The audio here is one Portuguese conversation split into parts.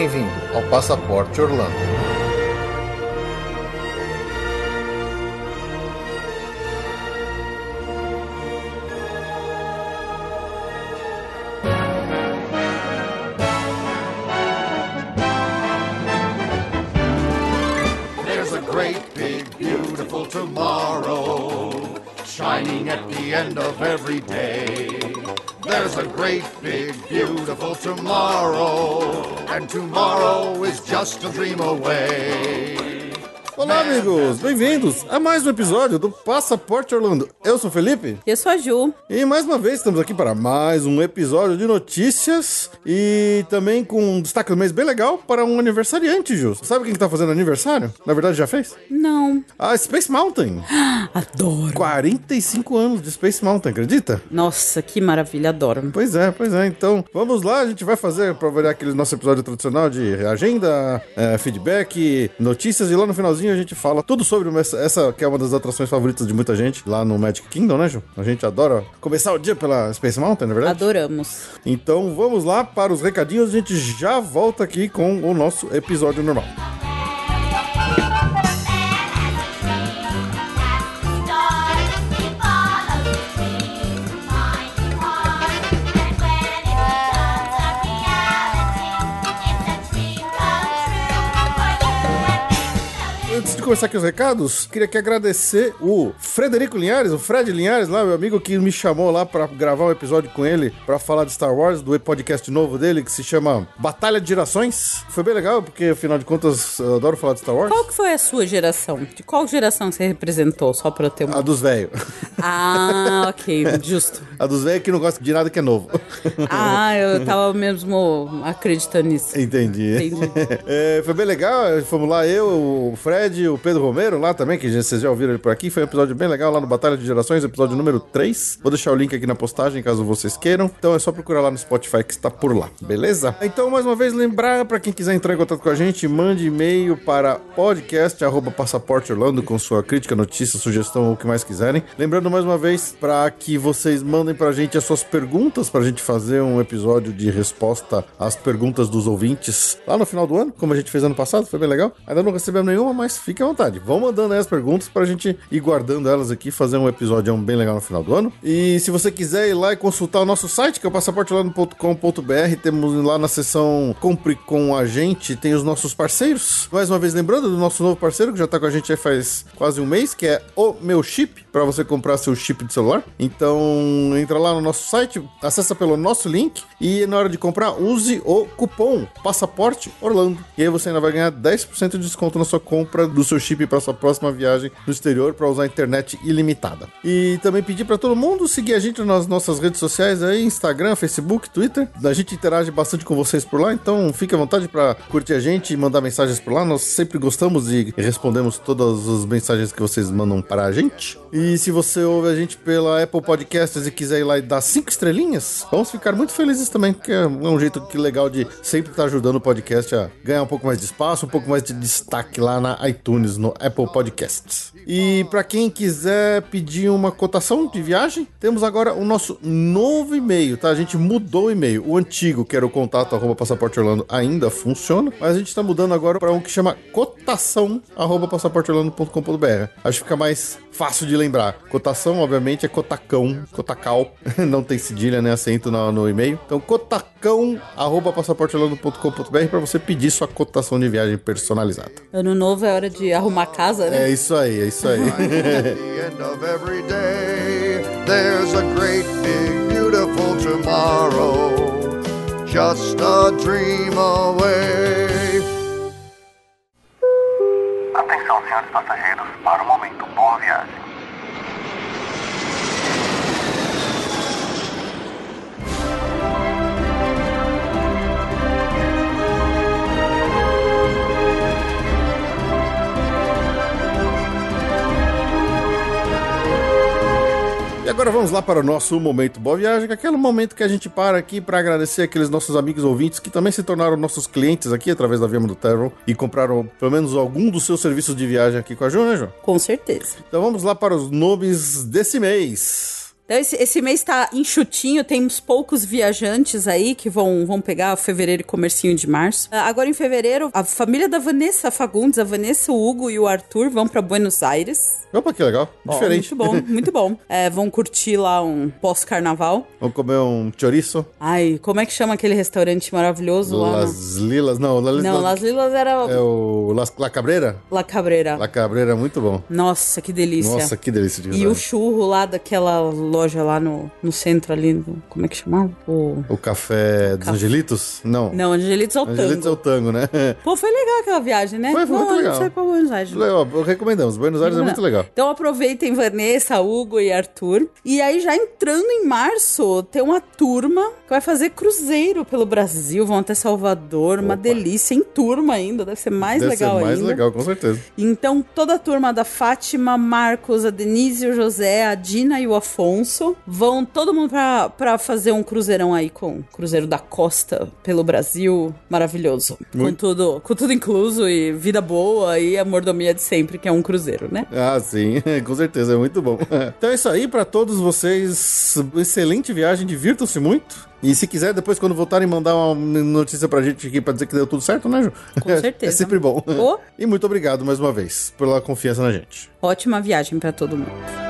Bem-vindo ao Passaporte Orlando. There's a great big beautiful tomorrow shining at the end of every day. There's a great big beautiful tomorrow and tomorrow is just a dream away. Olá, amigos! Bem-vindos a mais um episódio do Passaporte Orlando. Eu sou o Felipe Eu sou a Ju. e mais uma vez estamos aqui para mais um episódio de notícias e também com um destaque do mês bem legal para um aniversariante, Ju. Sabe quem que tá fazendo aniversário? Na verdade, já fez? Não. A Space Mountain. Adoro. 45 anos de Space Mountain, acredita? Nossa, que maravilha, adoro. Pois é, pois é. Então, vamos lá, a gente vai fazer, para variar aquele nosso episódio tradicional de agenda, é, feedback, notícias, e lá no finalzinho a gente fala tudo sobre essa, essa que é uma das atrações favoritas de muita gente lá no Magic Kingdom, né, Ju? A gente adora começar o dia pela Space Mountain, não é verdade? Adoramos. Então, vamos lá para os recadinhos, a gente já volta aqui com o nosso episódio normal. Começar aqui os recados, queria aqui agradecer o Frederico Linhares, o Fred Linhares, lá, meu amigo que me chamou lá pra gravar um episódio com ele pra falar de Star Wars, do podcast novo dele que se chama Batalha de Gerações. Foi bem legal, porque afinal de contas eu adoro falar de Star Wars. Qual que foi a sua geração? De qual geração você representou? Só pra eu ter A uma... dos velhos. Ah, ok, justo. A dos velhos que não gostam de nada que é novo. Ah, eu tava mesmo acreditando nisso. Entendi. Entendi. É, foi bem legal. Fomos lá, eu, o Fred, o Pedro Romero lá também, que vocês já ouviram ele por aqui. Foi um episódio bem legal lá no Batalha de Gerações, episódio número 3. Vou deixar o link aqui na postagem caso vocês queiram. Então é só procurar lá no Spotify que está por lá, beleza? Então, mais uma vez, lembrar para quem quiser entrar em contato com a gente, mande e-mail para podcast@passaporteorlando com sua crítica, notícia, sugestão ou o que mais quiserem. Lembrando mais uma vez para que vocês mandem pra gente as suas perguntas pra gente fazer um episódio de resposta às perguntas dos ouvintes lá no final do ano, como a gente fez ano passado, foi bem legal. Ainda não recebemos nenhuma, mas à vontade. Vão mandando aí as perguntas pra gente ir guardando elas aqui, fazer um episódio bem legal no final do ano. E se você quiser ir lá e consultar o nosso site, que é o passaporteolano.com.br, temos lá na seção Compre com a gente, tem os nossos parceiros. Mais uma vez lembrando do nosso novo parceiro que já tá com a gente aí faz quase um mês, que é o Meu Chip, para você comprar seu chip de celular. Então, entra lá no nosso site, acessa pelo nosso link e na hora de comprar, use o cupom Passaporte Orlando. E aí você ainda vai ganhar 10% de desconto na sua compra do seu chip para sua próxima viagem no exterior para usar internet ilimitada. E também pedir para todo mundo seguir a gente nas nossas redes sociais aí, Instagram, Facebook, Twitter. A gente interage bastante com vocês por lá, então fique à vontade para curtir a gente e mandar mensagens por lá. Nós sempre gostamos e respondemos todas as mensagens que vocês mandam para a gente. E se você ouve a gente pela Apple Podcasts e quiser ir lá e dar cinco estrelinhas, vamos ficar muito felizes também, porque é um jeito que legal de sempre estar ajudando o podcast a ganhar um pouco mais de espaço, um pouco mais de destaque lá na iTunes, no Apple Podcasts. E para quem quiser pedir uma cotação de viagem, temos agora o nosso novo e-mail, tá? A gente mudou o e-mail. O antigo, que era o contato arroba passaporte Orlando, ainda funciona, mas a gente tá mudando agora para um que chama cotação arroba passaporteorlando.com.br. Acho que fica mais fácil de lembrar. Cotação, obviamente, é cotacão, cotacal, não tem cedilha, nem acento no, no e-mail. Então, cotacão arroba passaporteorlando.com.br para você pedir sua cotação de viagem personalizada. Ano novo é hora de arrumar casa, né? É isso aí, é isso aí. There's a great big beautiful tomorrow just a dream away. Atenção, senhores passageiros, para o momento. Boa viagem. Agora vamos lá para o nosso momento Boa Viagem, que é aquele momento que a gente para aqui para agradecer aqueles nossos amigos ouvintes que também se tornaram nossos clientes aqui através da Viama do Travel e compraram pelo menos algum dos seus serviços de viagem aqui com a Ju, né? Com certeza. Então vamos lá para os nomes desse mês. Então esse, esse mês tá enxutinho, tem uns poucos viajantes aí que vão, vão pegar fevereiro e comercinho de março. Ah, Agora em fevereiro, a família da Vanessa Fagundes, a Vanessa, o Hugo e o Arthur vão pra Buenos Aires. Opa, que legal. Diferente. Muito bom, muito bom. É, vão curtir lá um pós-carnaval. Vamos comer um chouriço. Ai, como é que chama aquele restaurante maravilhoso lá? Las Lilas. Não, Las, Não, Las Lilas era É o Las, La Cabreira? La Cabreira. La Cabreira é muito bom. Nossa, que delícia. Nossa, que delícia de E o churro lá daquela loja lá no, no centro ali, do- como é que chamava? O... O café dos Café. Angelitos? Não. Não, Angelitos ao Angelitos é tango. o tango, né? Pô, foi legal aquela viagem, né? Foi, foi muito Não, legal. Foi pra Buenos Aires. Legal, recomendamos. Buenos Aires é muito legal. Então aproveitem Vanessa, Hugo e Arthur. E aí, já entrando em março, tem uma turma que vai fazer cruzeiro pelo Brasil, vão até Salvador, uma Opa. delícia em turma ainda, deve ser mais Deve legal ser mais ainda. legal, com certeza. Então, toda a turma da Fátima, Marcos, a Denise, o José, a Dina e o Afonso vão todo mundo pra, pra fazer um cruzeirão aí com Cruzeiro da Costa pelo Brasil. Maravilhoso. Com Muito. tudo, com tudo incluso e vida boa e a mordomia de sempre, que é um cruzeiro, né? Ah, sim, com certeza, é muito bom. Então é isso aí pra todos vocês. Excelente viagem, divirtam-se muito. E se quiser, depois, quando voltarem, mandar uma notícia pra gente aqui pra dizer que deu tudo certo, né, Ju? Com certeza. É sempre bom. Ô. E muito obrigado mais uma vez pela confiança na gente. Ótima viagem pra todo mundo.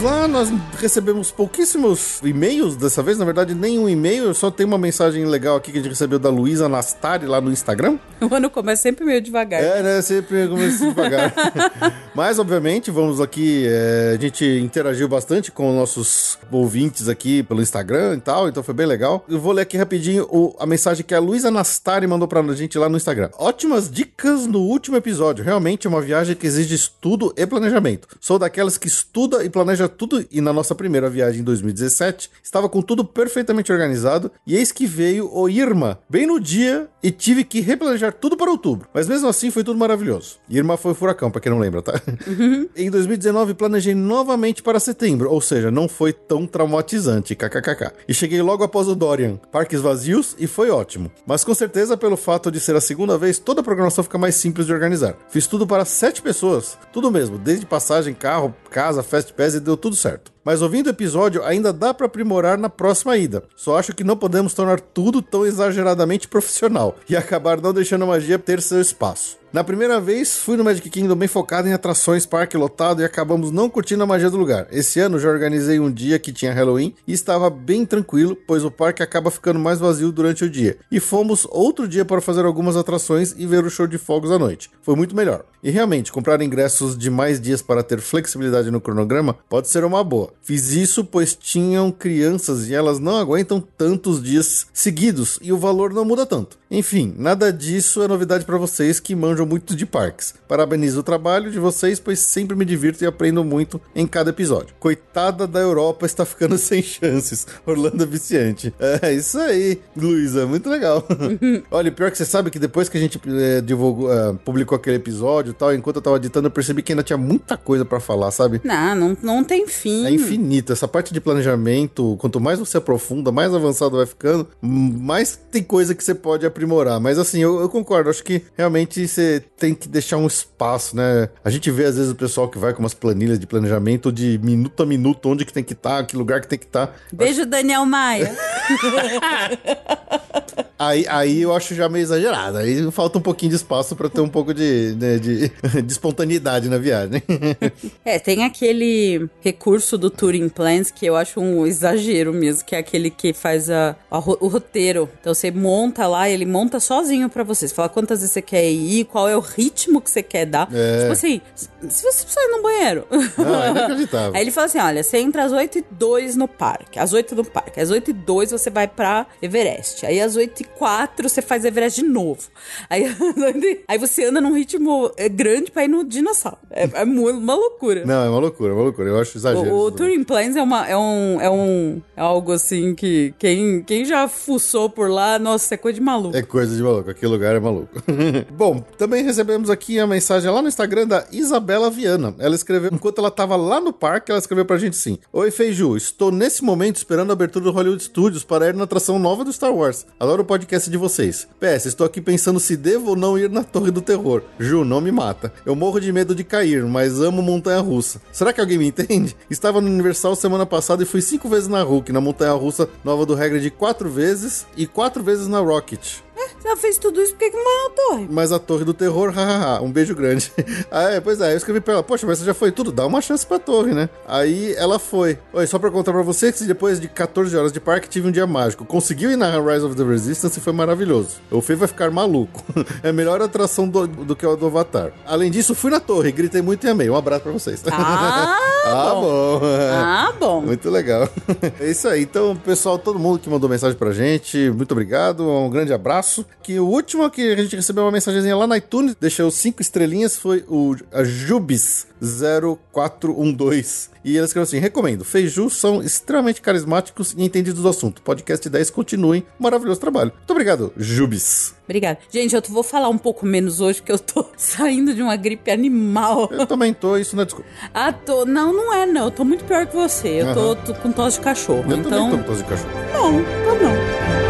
Vamos lá, nós recebemos pouquíssimos e-mails dessa vez, na verdade, nenhum e-mail, só tem uma mensagem legal aqui que a gente recebeu da Luísa Nastari lá no Instagram. O ano começa sempre meio devagar. É, né? Sempre começa devagar. Mas, obviamente, vamos aqui. é, a gente interagiu bastante com nossos ouvintes aqui pelo Instagram e tal, então foi bem legal. Eu vou ler aqui rapidinho o- a mensagem que a Luísa Nastari mandou pra gente lá no Instagram. Ótimas dicas no último episódio. Realmente é uma viagem que exige estudo e planejamento. Sou daquelas que estuda e planeja tudo, e na nossa primeira viagem em 2017, estava com tudo perfeitamente organizado, e eis que veio o Irma, bem no dia, e tive que replanejar tudo para outubro. Mas mesmo assim foi tudo maravilhoso. Irma foi furacão, pra quem não lembra, tá? em 2019 planejei novamente para setembro, ou seja, não foi tão traumatizante, kkkk. E cheguei logo após o Dorian, parques vazios e foi ótimo. Mas com certeza pelo fato de ser a segunda vez, toda a programação fica mais simples de organizar. Fiz tudo para sete pessoas, tudo mesmo, desde passagem, carro, casa, fast pass e deu tudo certo. Mas ouvindo o episódio, ainda dá pra aprimorar na próxima ida. Só acho que não podemos tornar tudo tão exageradamente profissional e acabar não deixando a magia ter seu espaço. Na primeira vez, fui no Magic Kingdom bem focado em atrações, parque lotado e acabamos não curtindo a magia do lugar. Esse ano já organizei um dia que tinha Halloween e estava bem tranquilo, pois o parque acaba ficando mais vazio durante o dia. E fomos outro dia para fazer algumas atrações e ver o show de fogos à noite. Foi muito melhor. E realmente, comprar ingressos de mais dias para ter flexibilidade no cronograma pode ser uma boa. Fiz isso pois tinham crianças e elas não aguentam tantos dias seguidos e o valor não muda tanto. Enfim, nada disso é novidade para vocês que manjam muito de parques. Parabenizo o trabalho de vocês, pois sempre me divirto e aprendo muito em cada episódio. Coitada da Europa está ficando sem chances. Orlando é viciante. É isso aí, Luísa, muito legal. Olha, pior que você sabe que depois que a gente eh, divulgou, eh, publicou aquele episódio e tal, enquanto eu tava editando, eu percebi que ainda tinha muita coisa para falar, sabe? Não, não, não tem fim. É infinito. Essa parte de planejamento, quanto mais você aprofunda, mais avançado vai ficando, mais tem coisa que você pode aprimorar. Mas assim, eu, eu concordo. Acho que realmente você tem que deixar um espaço, né? A gente vê às vezes o pessoal que vai com umas planilhas de planejamento de minuto a minuto, onde que tem que estar, que lugar que tem que estar. Beijo, Daniel Maia. Aí, aí eu acho já meio exagerado. Aí falta um pouquinho de espaço pra ter um pouco de, né, de, de espontaneidade na viagem. É, tem aquele recurso do Touring Plans que eu acho um exagero mesmo, que é aquele que faz a, a o roteiro. Então você monta lá, ele monta sozinho pra você. Você fala quantas vezes você quer ir, qual é o ritmo que você quer dar. É. Tipo assim, se você precisa ir no banheiro. Não, é inacreditável. Aí ele fala assim: olha, você entra às 8 e 2 no parque. Às 8 no parque. Às 8 e 2 você vai pra Everest. Aí às 8 e quatro, você faz Everest de novo. Aí, aí você anda num ritmo é, grande pra ir no dinossauro. É, é uma loucura. Não, é uma loucura, é uma loucura. Eu acho exagero. O, o Touring Plains é, uma, é, um, é um. É algo assim que quem, quem já fuçou por lá, nossa, é coisa de maluco. É coisa de maluco, aquele lugar é maluco. Bom, também recebemos aqui a mensagem lá no Instagram da Isabela Viana. Ela escreveu, enquanto ela tava lá no parque, ela escreveu pra gente assim: Oi, Feiju, estou nesse momento esperando a abertura do Hollywood Studios para ir na atração nova do Star Wars. Adoro o podcast de vocês. PS, estou aqui pensando se devo ou não ir na Torre do Terror. Ju, não me mata. Eu morro de medo de cair, mas amo montanha russa. Será que alguém me entende? Estava no Universal semana passada e fui cinco vezes na Hulk, na montanha russa nova do regra de quatro vezes e quatro vezes na Rocket. Ela fez tudo isso, por que que não é a torre? Mas a Torre do Terror, hahaha, um beijo grande. ah, é, pois é, eu escrevi pra ela, poxa, mas você já foi tudo, dá uma chance pra torre, né? Aí ela foi. Oi, só pra contar pra você que depois de 14 horas de parque tive um dia mágico. Conseguiu ir na Rise of the Resistance e foi maravilhoso. O Fê vai ficar maluco. é a melhor atração do, do que o do Avatar. Além disso, fui na torre, gritei muito e amei. Um abraço pra vocês. Ah, ah bom. bom. Ah, bom. Muito legal. é isso aí. Então, pessoal, todo mundo que mandou mensagem pra gente, muito obrigado. Um grande abraço. Que o último que a gente recebeu uma mensagenzinha lá na iTunes, deixou cinco estrelinhas, foi o a Jubis 0412. E ele escreveu assim: recomendo. Feiju são extremamente carismáticos e entendidos do assunto. Podcast 10 continuem. Maravilhoso trabalho. Muito obrigado, Jubis. Obrigada. Gente, eu vou falar um pouco menos hoje, porque eu tô saindo de uma gripe animal. Eu também tô, isso não é desculpa. Ah, tô. Não, não é, não. Eu tô muito pior que você. Eu tô, tô com tosse de cachorro. Eu então. também tô com tosse de cachorro. Não, tô não.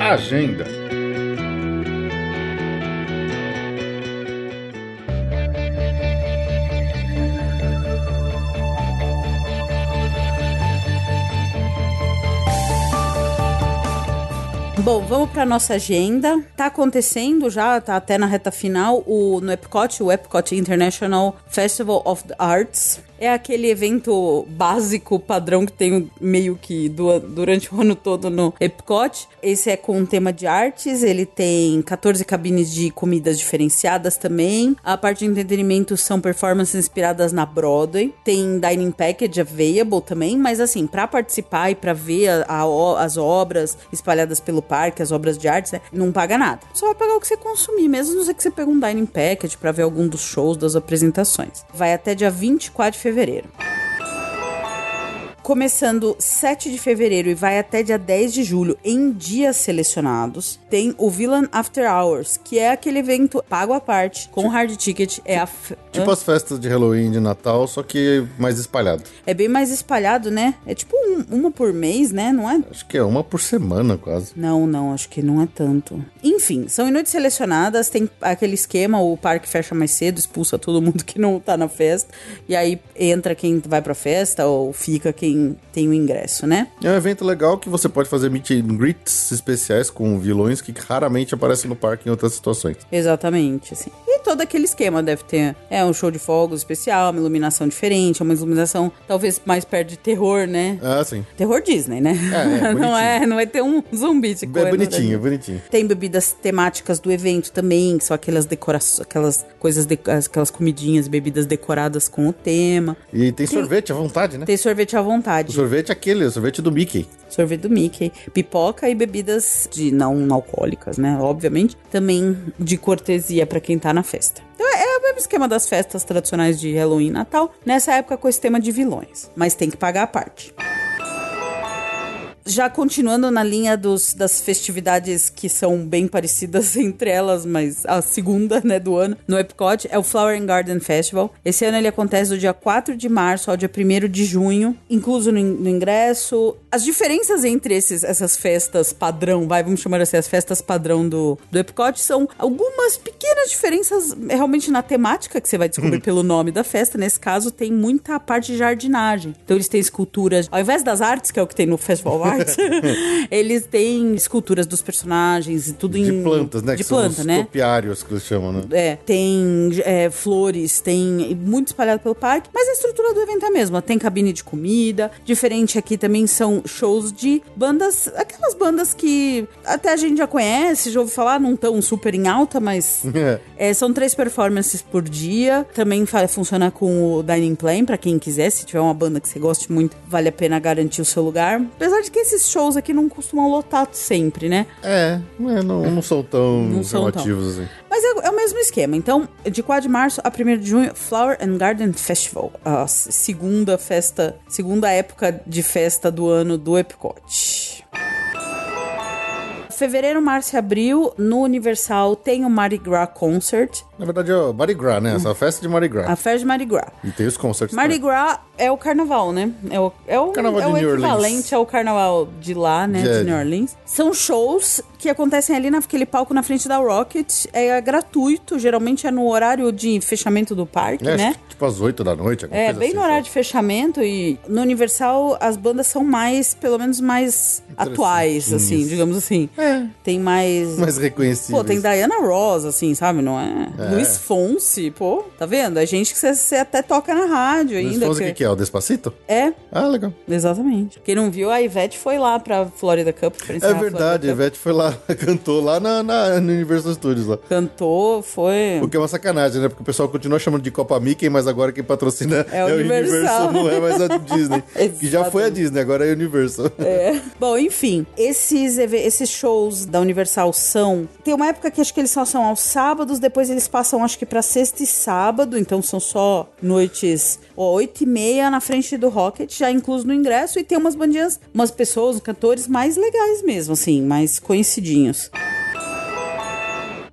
Agenda. Bom, vamos para nossa agenda. Tá acontecendo já, tá até na reta final, o, no Epcot, o Epcot International Festival of the Arts. É aquele evento básico, padrão que tem meio que du- durante o ano todo no Epcot. Esse é com um tema de artes, ele tem 14 cabines de comidas diferenciadas também. A parte de entretenimento são performances inspiradas na Broadway. Tem dining package available também, mas assim, para participar e para ver a- a as obras espalhadas pelo parque, as obras de artes, né, não paga nada. Só vai pagar o que você consumir, mesmo não sei que você pega um dining package para ver algum dos shows, das apresentações. Vai até dia 24 de fevereiro. Começando 7 de fevereiro e vai até dia 10 de julho, em dias selecionados, tem o Villain After Hours, que é aquele evento pago à parte, com hard ticket. É, a f- Tipo Hã? as festas de Halloween de Natal, só que mais espalhado. é bem mais espalhado, né? É tipo um- uma por mês, né? Não é? Acho que é uma por semana, quase. Não, não, acho que não é tanto. Enfim, são em noites selecionadas, tem aquele esquema, o parque fecha mais cedo, expulsa todo mundo que não tá na festa, e aí entra quem vai pra festa ou fica quem tem o ingresso, né? É um evento legal que você pode fazer meet and greets especiais com vilões que raramente aparecem no parque em outras situações. Exatamente, assim. E todo aquele esquema deve ter é um show de fogos especial, uma iluminação diferente, uma iluminação talvez mais perto de terror, né? Ah, sim. Terror Disney, né? É, é, não é, não vai ter um zumbi de É bonitinho, é bonitinho. Tem bebidas temáticas do evento também, que são aquelas decorações, aquelas coisas, de- aquelas comidinhas, bebidas decoradas com o tema. E tem sorvete à vontade, né? Tem sorvete à O vontade. sorvete é aquele, o sorvete do Mickey. Sorvete do Mickey, pipoca e bebidas de não alcoólicas, né? Obviamente. Também de cortesia pra quem tá na festa. Então é o mesmo esquema das festas tradicionais de Halloween e Natal, nessa época com esse tema de vilões. Mas tem que pagar a parte. Já continuando na linha dos, das festividades que são bem parecidas entre elas, mas a segunda, né, do ano, no Epcot, é o Flower and Garden Festival. Esse ano ele acontece do dia 4 de março ao dia 1 de junho, incluso no, no ingresso. As diferenças entre esses, essas festas padrão, vai, vamos chamar assim, as festas padrão do, do Epcot, são algumas pequenas diferenças realmente na temática, que você vai descobrir pelo nome da festa. Nesse caso, tem muita parte de jardinagem. Então, eles têm esculturas, ao invés das artes, que é o que tem no Festival Arts, eles têm esculturas dos personagens e tudo De em. plantas, né? De que planta, os né? topiários que eles chamam, né? É, tem é, flores, tem muito espalhado pelo parque, mas a estrutura do evento é a mesma. Tem cabine de comida. Diferente aqui também são shows de bandas, aquelas bandas que até a gente já conhece, já ouviu falar, não tão super em alta, mas É. é, são três performances por dia. Também funciona com o Dining Plan, pra quem quiser. Se tiver uma banda que você goste muito, vale a pena garantir o seu lugar. Apesar de que esses shows aqui não costumam lotar sempre, né? É, é, não, não são tão Não são chamativos assim. Mas é, é o mesmo esquema. Então, de 4 de março a 1 de junho, Flower and Garden Festival. A segunda festa, segunda época de festa do ano do Epcot. Fevereiro, março e abril, no Universal tem o Mardi Gras Concert. Na verdade é o Mardi Gras, né? Essa festa de Mardi Gras. A festa de Mardi Gras. E tem os concerts Mardi. Gras é o carnaval, né? É o, é o, Carnaval é o equivalente ao carnaval de lá, né? É. De New Orleans. São shows que acontecem ali naquele palco na frente da Rocket. É gratuito, geralmente é no horário de fechamento do parque, É, né? acho que, tipo às 8 da noite. É, bem assim, no horário só. de fechamento e no Universal as bandas são mais, pelo menos mais atuais, assim, digamos assim. É. Tem mais... Mais reconhecível. Pô, tem Diana Ross, assim, sabe? Não é? Luiz Fonse, pô, tá vendo? É gente que você- até toca na rádio Luiz ainda. Fonsi, o que- que, é? O Despacito? É, Ah, legal. exatamente. Quem não viu, a Ivete foi lá pra Florida Cup. pra É verdade, a. Ivete foi lá, cantou lá na, na, no Universal Studios lá. Cantou, foi... O que é uma sacanagem, né? Porque o pessoal continua chamando de Copa Mickey, mas agora quem patrocina É o Universal. não é mais a Disney. que já foi a Disney, agora é a Universal. É. Bom, enfim, esses, esses shows da Universal são. Tem uma época que acho que eles só são aos sábados, depois eles passam, acho que pra sexta e sábado, então são só noites, ó, oito e meia na frente do Rocket, já incluso no ingresso, e tem umas bandinhas, umas pessoas, cantores mais legais mesmo, assim, mais conhecidinhos.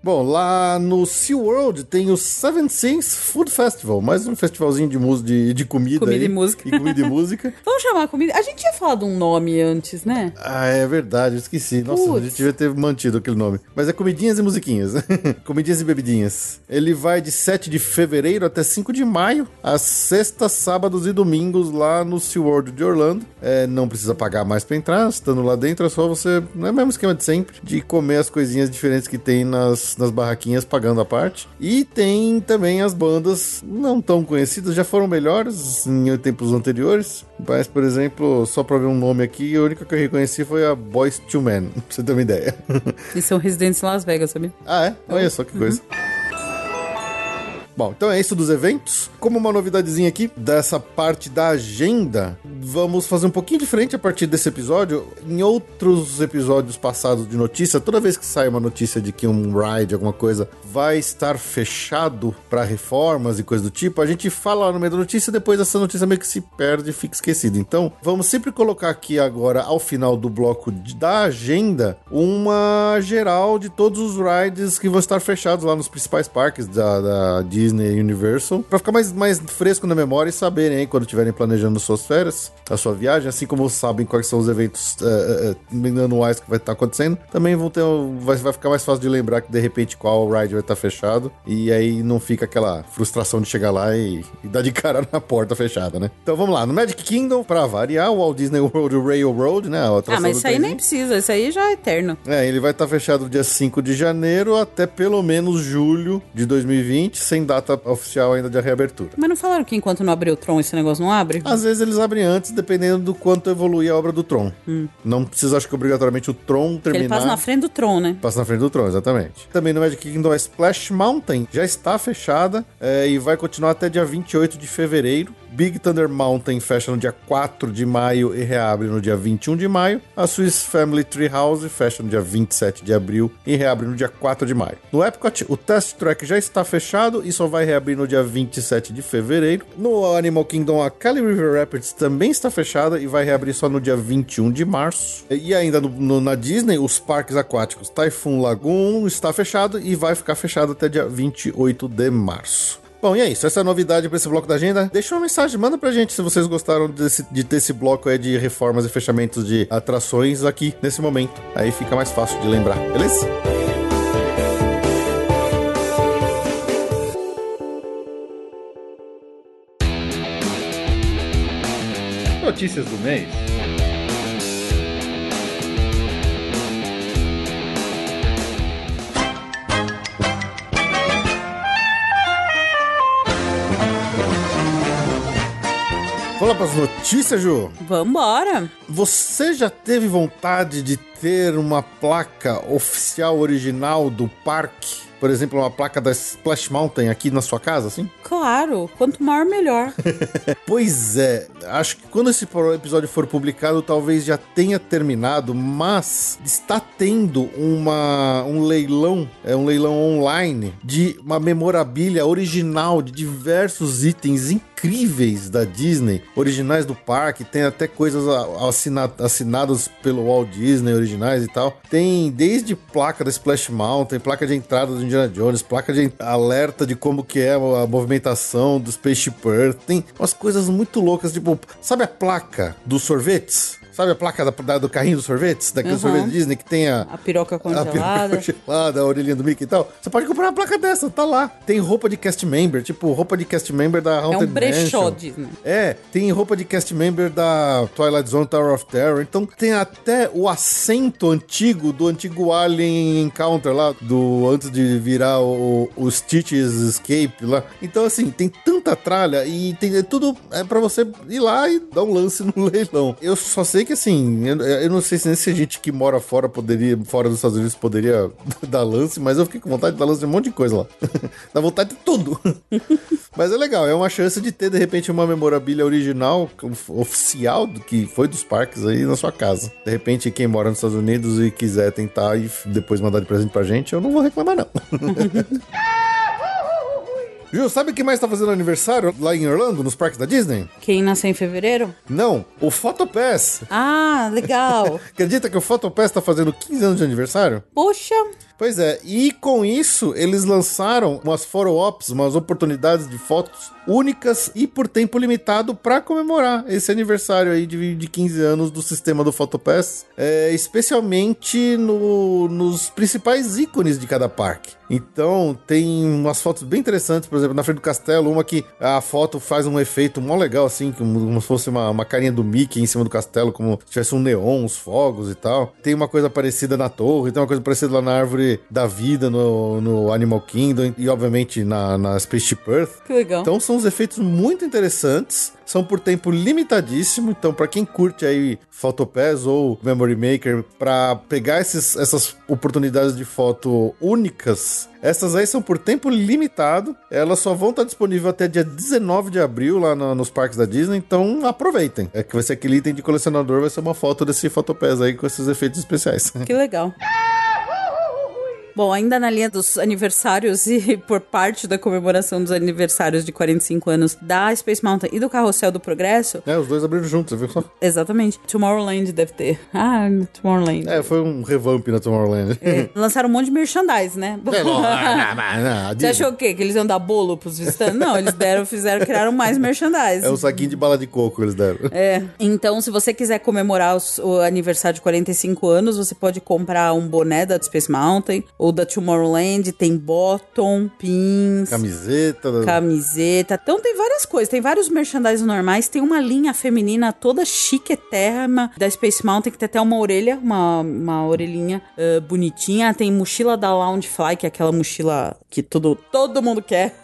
Bom, lá no SeaWorld tem o Seven Seas Food Festival, mais um festivalzinho de, mus- de, de comida. Comida aí, e música. E comida e música. Vamos chamar a comida. A gente tinha falado um nome antes, né? Ah, é verdade, eu esqueci. Nossa, a gente devia ter mantido aquele nome. Mas é Comidinhas e Musiquinhas. Comidinhas e Bebidinhas. Ele vai de 7 de fevereiro até 5 de maio, às sextas, sábados e domingos, lá no SeaWorld de Orlando. É, não precisa pagar mais pra entrar, estando lá dentro é só você, não é o mesmo esquema de sempre, de comer as coisinhas diferentes que tem nas, nas barraquinhas pagando a parte. E tem também as bandas não tão conhecidas, já foram melhores em tempos anteriores. Mas, por exemplo, só pra ver um nome aqui, a única que eu reconheci foi a Boys to Men, pra você ter uma ideia. Eles são residentes em Las Vegas, sabia? ah, é? Olha só que coisa. Bom, então é isso dos eventos. Como uma novidadezinha aqui dessa parte da agenda, vamos fazer um pouquinho diferente a partir desse episódio. Em outros episódios passados de notícia, toda vez que sai uma notícia de que um ride, alguma coisa, vai estar fechado para reformas e coisa do tipo, a gente fala no meio da notícia e depois essa notícia meio que se perde e fica esquecida. Então, vamos sempre colocar aqui agora, ao final do bloco de- da agenda, uma geral de todos os rides que vão estar fechados lá nos principais parques da, da Disney e Universal, para ficar mais, mais fresco na memória e saberem aí quando estiverem planejando suas férias, a sua viagem, assim como sabem quais são os eventos eh, eh, anuais que vai estar acontecendo, também vão ter, vai, vai ficar mais fácil de lembrar que de repente qual ride vai estar fechado e aí não fica aquela frustração de chegar lá e, e dar de cara na porta fechada, né? Então vamos lá, no Magic Kingdom, para variar, o Walt Disney World Railroad, né? Ah, mas isso aí nem precisa, isso aí já é eterno. É, ele vai estar fechado dia 5 de janeiro até pelo menos julho de 2020, sem data oficial ainda de reabertura. Mas não falaram que enquanto não abrir o Tron esse negócio não abre? Às vezes eles abrem antes, dependendo do quanto evolui a obra do Tron. Não precisa, acho que obrigatoriamente o Tron Porque terminar. Hum. ele passa na frente do Tron, né? Passa na frente do Tron, exatamente. Também no Magic Kingdom a Splash Mountain já está fechada é, e vai continuar até dia 28 de fevereiro. Big Thunder Mountain fecha no dia 4 de maio e reabre no dia 21 de maio. A Swiss Family Treehouse fecha no dia 27 de abril e reabre no dia 4 de maio. No Epcot, o Test Track já está fechado e só vai reabrir no dia 27 de fevereiro. No Animal Kingdom, a Cali River Rapids também está fechada e vai reabrir só no dia 21 de março. E ainda no- no- na Disney, os parques aquáticos Typhoon Lagoon está fechado e vai ficar fechado até dia 28 de março. Bom, e é isso. Essa é a novidade pra esse bloco da agenda. Deixa uma mensagem, manda pra gente se vocês gostaram desse- de ter esse bloco aí de reformas e fechamentos de atrações aqui nesse momento. Aí fica mais fácil de lembrar, beleza? Notícias do mês. Vamos lá pras notícias, Ju. Vambora! Você já teve vontade de ter uma placa oficial original do parque? Por exemplo, uma placa da Splash Mountain aqui na sua casa, assim? Claro, quanto maior, melhor. Pois é, acho que quando esse episódio for publicado, talvez já tenha terminado, mas está tendo uma, um leilão, é um leilão online de uma memorabilia original de diversos itens incríveis da Disney, originais do parque, tem até coisas assina- assinadas pelo Walt Disney originais e tal. Tem desde placa da Splash Mountain, placa de entrada do Indiana Jones, placa de alerta de como que é a movimentação do Spaceship Earth. Tem umas coisas muito loucas, tipo, sabe a placa dos sorvetes? Sabe a placa da- da- do carrinho dos sorvetes? Daquele Uhum. sorvete Disney que tem a, A piroca a congelada. piroca congelada, a orelhinha do Mickey e tal. Você pode comprar uma placa dessa, tá lá. Tem roupa de cast member, tipo roupa de cast member da É Haunted um brechó Mansion. Disney. É, tem roupa de cast member da Twilight Zone Tower of Terror. Então tem até o assento antigo do antigo Alien Encounter lá, do antes de virar o, o Stitch's Escape lá. Então assim, tem tanta tralha e tem é tudo é para você ir lá e dar um lance no leilão. Eu só sei que assim, eu, eu não sei se nem se a gente que mora fora poderia, fora dos Estados Unidos poderia dar lance, mas eu fiquei com vontade de dar lance de um monte de coisa lá. Dá vontade de tudo. Mas é legal, é uma chance de ter, de repente, uma memorabilia original, oficial, do que foi dos parques aí na sua casa. De repente, quem mora nos Estados Unidos e quiser tentar e depois mandar de presente pra gente, eu não vou reclamar, não. Ju, sabe quem mais tá fazendo aniversário lá em Orlando, nos parques da Disney? Quem nasceu em fevereiro? Não, o Photopass. Ah, legal. Acredita que o Photopass tá fazendo 15 anos de aniversário? Poxa, Pois é, e com isso eles lançaram umas photo-ops, umas oportunidades de fotos únicas e por tempo limitado para comemorar esse aniversário aí de, de 15 anos do sistema do Photopass, é, especialmente no- nos principais ícones de cada parque. Então tem umas fotos bem interessantes, por exemplo, na frente do castelo, uma que a foto faz um efeito mó legal, assim, como se fosse uma, uma carinha do Mickey em cima do castelo, como se tivesse um neon, uns fogos e tal. Tem uma coisa parecida na torre, tem uma coisa parecida lá na árvore da vida no, no Animal Kingdom e, obviamente, na, na Spaceship Earth. que legal. Então são uns efeitos muito interessantes, são por tempo limitadíssimo, então para quem curte aí Photopass ou Memory Maker para pegar esses, essas oportunidades de foto únicas, essas aí são por tempo limitado, elas só vão estar disponíveis até dia 19 de abril lá no- nos parques da Disney, então aproveitem. É que vai ser aquele item de colecionador, vai ser uma foto desse Photopass aí com esses efeitos especiais. Que legal. Bom, ainda na linha dos aniversários e por parte da comemoração dos aniversários de 45 anos da Space Mountain e do Carrossel do Progresso, É, os dois abriram juntos, você viu só? exatamente, Tomorrowland deve ter. Ah, Tomorrowland. É, foi um revamp na Tomorrowland. Lançaram um monte de merchandise, né? É, não, não, não, Você achou o quê? Que eles iam dar bolo pros visitantes? Não, eles deram, fizeram, criaram mais merchandise. É um saquinho de bala de coco eles deram. É, então se você quiser comemorar o aniversário de 45 anos, você pode comprar um boné da Space Mountain ou da Tomorrowland, tem bottom, pins, Camiseta. camiseta. Então tem várias coisas, tem vários merchandise normais, tem uma linha feminina toda chiquetérrima da Space Mountain que tem até uma orelha, uma, uma orelhinha ah, bonitinha, tem mochila da Loungefly, que é aquela mochila que todo, todo mundo quer.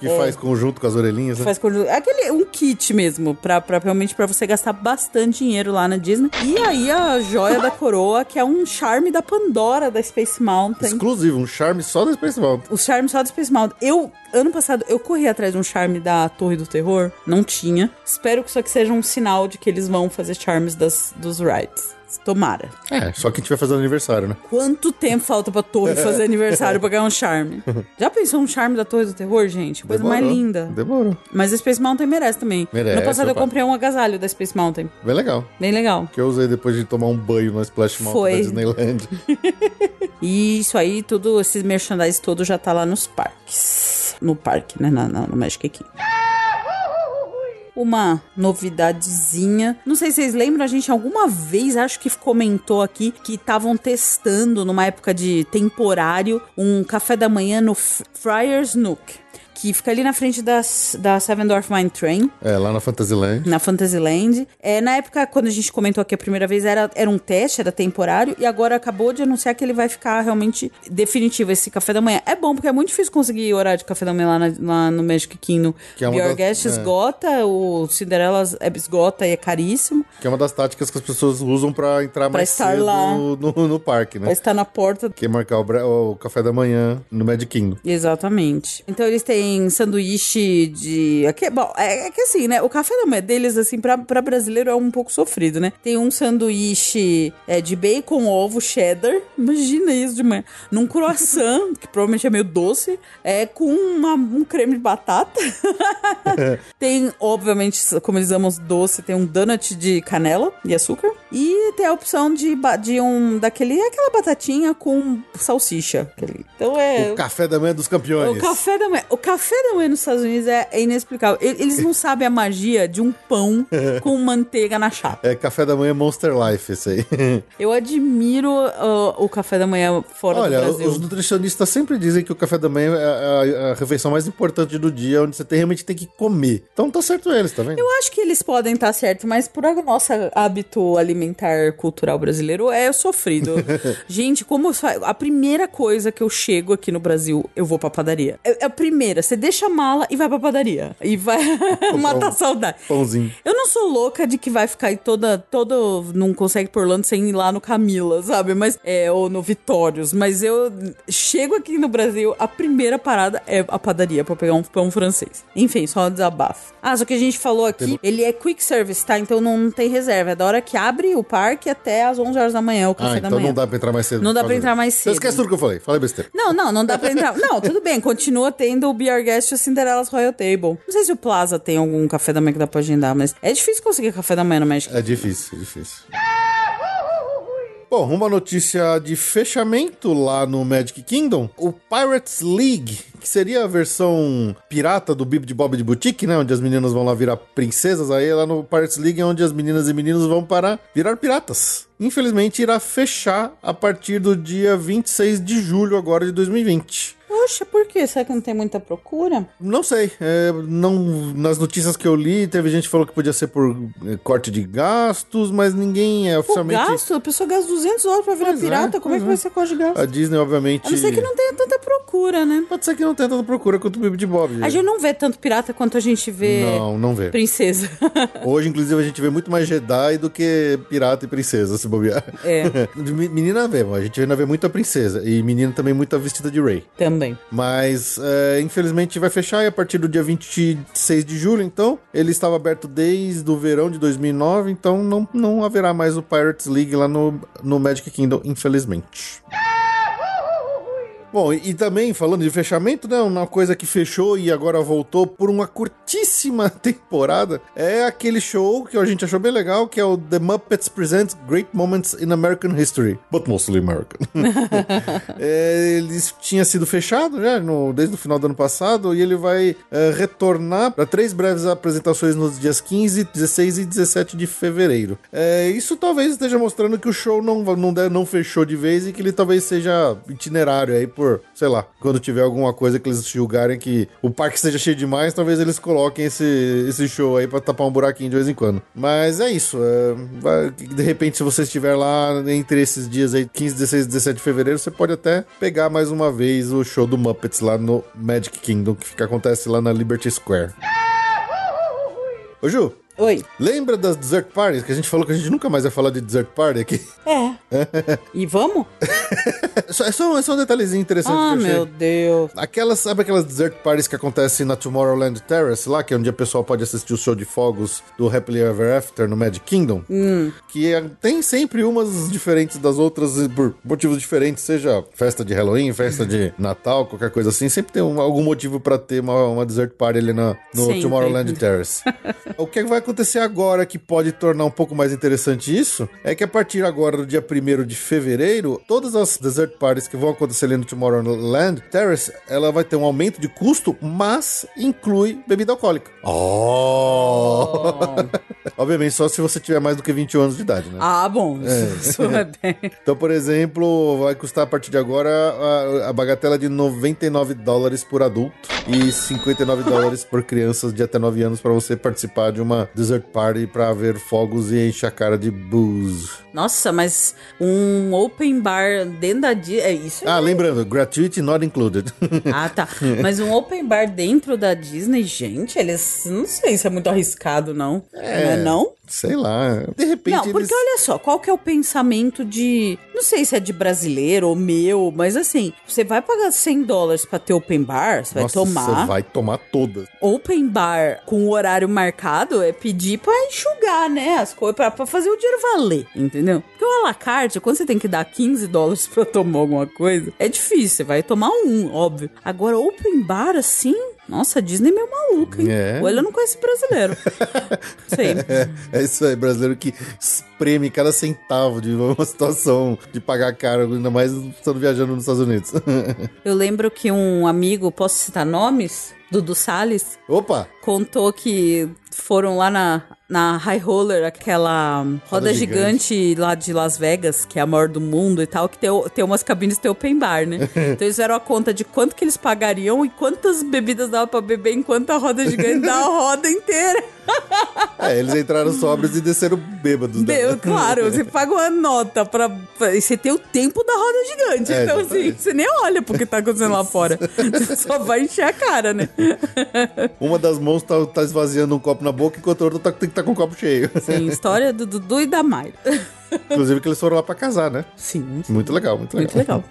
Que faz conjunto com as orelhinhas, né? Faz conjunto. É aquele um kit mesmo, pra, pra realmente pra você gastar bastante dinheiro lá na Disney. E aí a joia da coroa, que é um charme da Pandora da Space Mountain. Exclusivo, um charme só da Space Mountain. O charme só da Space Mountain. Eu, ano passado, eu corri atrás de um charme da Torre do Terror. Não tinha. Espero que isso aqui seja um sinal de que eles vão fazer charmes das, dos rides. Tomara. É, só que a gente vai fazer aniversário, né? Quanto tempo falta pra Torre fazer aniversário pra ganhar um charme? Já pensou um charme da Torre do Terror, gente? Coisa mais Demorou. linda. Demorou. Mas a Space Mountain merece também. Merece, no passado eu opa. comprei um agasalho da Space Mountain. Bem legal. Bem legal. Que eu usei depois de tomar um banho na Splash Mountain Foi. da Disneyland. E isso aí, tudo, esse merchandise todo já tá lá nos parques. No parque, né? Na, na, no Magic Kingdom uma novidadezinha. Não sei se vocês lembram, a gente alguma vez acho que comentou aqui que estavam testando numa época de temporário um café da manhã no Friar's Nook que fica ali na frente das, da Seven Dwarf Mine Train. É, lá na Fantasyland. Na Fantasyland. É, na época, quando a gente comentou aqui a primeira vez, era, era um teste, era temporário, e agora acabou de anunciar que ele vai ficar realmente definitivo esse café da manhã. É bom, porque é muito difícil conseguir horário de café da manhã lá, na, lá no Magic Kingdom. Que é Your Guest é. esgota, o Cinderella esgota e é caríssimo. Que é uma das táticas que as pessoas usam para entrar pra mais cedo. No, no, no, parque, né? Pra estar na porta. Que é marcar o, o café da manhã no Magic Kingdom. Exatamente. Então eles têm sanduíche sanduíche de. Aqui, bom, é, é, que assim, né? O café da manhã deles, assim, pra, pra brasileiro é um pouco sofrido, né? Tem um sanduíche é, de bacon, ovo, cheddar. Imagina isso de manhã. Num croissant, que provavelmente é meio doce, é com uma, um creme de batata. tem, obviamente, como eles amam doce, tem um donut de canela e açúcar. E tem a opção de, de um daquele, aquela batatinha com salsicha. Aquele. Então é. O café da manhã dos campeões. O café da manhã. O café da manhã nos Estados Unidos é, é inexplicável. Eles não sabem a magia de um pão com manteiga na chapa. É café da manhã Monster Life, esse aí. Eu admiro uh, o café da manhã fora Olha, do Brasil. Os nutricionistas sempre dizem que o café da manhã é a, a, refeição mais importante do dia, onde você tem, realmente tem que comer. Então tá certo eles, tá vendo? Eu acho que eles podem estar tá certos, mas por nosso hábito alimentar cultural brasileiro é sofrido. Gente, como a primeira coisa que eu chego aqui no Brasil, eu vou pra padaria. É, é a primeira, você deixa a mala e vai pra padaria. E vai matar um saudade. Pãozinho. Eu não sou louca de que vai ficar aí toda, todo, não consegue por Orlando sem ir lá no Camila, sabe? Mas, é, ou no Vitórios. Mas eu chego aqui no Brasil, a primeira parada é a padaria pra pegar um pão francês. Enfim, só um desabafo. Ah, só que a gente falou aqui, ele é quick service, tá? Então não tem reserva. É da hora que abre o parque até às 11 horas da manhã, o café ah, da então manhã. não dá pra entrar mais cedo. Não dá pra entrar mais cedo. Você esquece tudo que eu falei. Falei besteira. Não, não, não dá pra entrar. não, tudo bem. Continua tendo o Be Guest e o Cinderella's Royal Table. Não sei se o Plaza tem algum café da manhã que dá pra agendar, mas é difícil conseguir café da manhã no Magic. É difícil, é difícil. Bom, uma notícia de fechamento lá no Magic Kingdom. O Pirates League, que seria a versão pirata do Bib de Bob de Boutique, né? Onde as meninas vão lá virar princesas. Aí lá no Pirates League é onde as meninas e meninos vão para virar piratas. Infelizmente irá fechar a partir do dia 26 de julho agora de 2020. Poxa, por quê? Será que não tem muita procura? Não sei. É, não, nas notícias que eu li, teve gente que falou que podia ser por é, corte de gastos, mas ninguém é oficialmente. Por gasto? A pessoa gasta 200 dólares pra virar pois é, pirata. É, Como é que é. vai ser corte de gasto? A Disney, obviamente. A não ser que não tenha tanta procura, né? Pode ser que não tenha tanta procura quanto o Bibi de Bob. A gente não vê tanto pirata quanto a gente vê. Não, não vê. Princesa. Hoje, inclusive, a gente vê muito mais Jedi do que pirata e princesa, se bobear. É. menina vê, a gente ainda vê muita princesa. E menina também muita vestida de Rey. Também. Mas é, infelizmente vai fechar e a partir do dia 26 de julho, então. Ele estava aberto desde o verão de 2009, então não, não haverá mais o Pirates League lá no, no Magic Kingdom, infelizmente. Bom, e, também, falando de fechamento, né? Uma coisa que fechou e agora voltou por uma curtíssima temporada é aquele show que a gente achou bem legal, que é o The Muppets Present Great Moments in American History, but mostly American. é, ele tinha sido fechado já no, desde o final do ano passado e ele vai é, retornar para três breves apresentações nos dias 15, 16 e 17 de fevereiro. É, isso talvez esteja mostrando que o show não, não, não fechou de vez e que ele talvez seja itinerário aí por sei lá, quando tiver alguma coisa que eles julgarem que o parque esteja cheio demais, talvez eles coloquem esse, esse show aí pra tapar um buraquinho de vez em quando. Mas é isso. É, de repente, se você estiver lá entre esses dias aí, 15, 16 e 17 de fevereiro, você pode até pegar mais uma vez o show do Muppets lá no Magic Kingdom, que fica, acontece lá na Liberty Square. Ô Ju, Oi. Lembra das dessert parties? Que a gente falou que a gente nunca mais vai falar de dessert party aqui? É. e vamos? é, só, é, só, é um detalhezinho interessante. Ah, meu Deus. Aquelas, sabe aquelas dessert parties que acontecem na Tomorrowland Terrace, lá, que é onde a pessoa pode assistir o show de fogos do Happily Ever After no Magic Kingdom? Hum. Que é, tem sempre umas diferentes das outras por motivos diferentes, seja festa de Halloween, festa de Natal, qualquer coisa assim. Sempre tem um, algum motivo para ter uma, uma dessert party ali na, no sempre. Tomorrowland Terrace. o que vai acontecer agora que pode tornar um pouco mais interessante isso é que a partir agora do dia 1 de fevereiro, todas as desert parties que vão acontecer ali no Tomorrowland Terrace, ela vai ter um aumento de custo, mas inclui bebida alcoólica. Oh! Obviamente, só se você tiver mais do que 21 anos de idade, né? Ah, bom. Isso é bem. Então, por exemplo, vai custar a partir de agora a, a bagatela de 99 dólares por adulto e 59 dólares por crianças de até 9 anos para você participar de uma desert party para ver fogos e encher a cara de booze. Nossa, mas um open bar dentro da Disney. É isso? Ah, lembrando, gratuity not included. Ah, tá. Mas um open bar dentro da Disney, gente, eles. Não sei se é muito arriscado, não. É. Não é não? Sei lá. De repente. Não, porque eles... olha só, qual que é o pensamento de. Não sei se é de brasileiro ou meu, mas assim, você vai pagar 100 dólares pra ter open bar, você vai tomar. Você vai tomar todas. Open bar com o horário marcado é pedir pra enxugar, né? As coisas, pra, pra fazer o dinheiro valer, entendeu? Porque o alacarte, quando você tem que dar 15 dólares pra tomar alguma coisa, é difícil, você vai tomar um, óbvio. Agora, open bar assim. Nossa, a Disney é meio maluca, hein? É. Ou ele não conhece brasileiro. Sei. É, é isso aí, brasileiro que espreme cada centavo de uma situação de pagar caro, ainda mais estando viajando nos Estados Unidos. Eu lembro que um amigo, posso citar nomes? Dudu Salles, Opa! contou que foram lá na, na High Roller, aquela roda, gigante. lá de Las Vegas, que é a maior do mundo e tal, que tem, tem umas cabines tem open bar, né? então eles fizeram a conta de quanto que eles pagariam e quantas bebidas dava pra beber enquanto a roda gigante dá a roda inteira. É, eles entraram sóbrios e desceram bêbados. né? Meu, claro, você paga uma nota pra, pra- e Você tem o tempo da roda gigante. É, então, assim, você nem olha pro que tá acontecendo lá fora. Você só vai encher a cara, né? Uma das mãos tá, tá esvaziando um copo na boca, enquanto a outra tá, tem que estar com o copo cheio. Sim, história do Dudu e da Mayra. Inclusive que eles foram lá pra casar, né? Sim, Muito legal, muito legal. muito legal.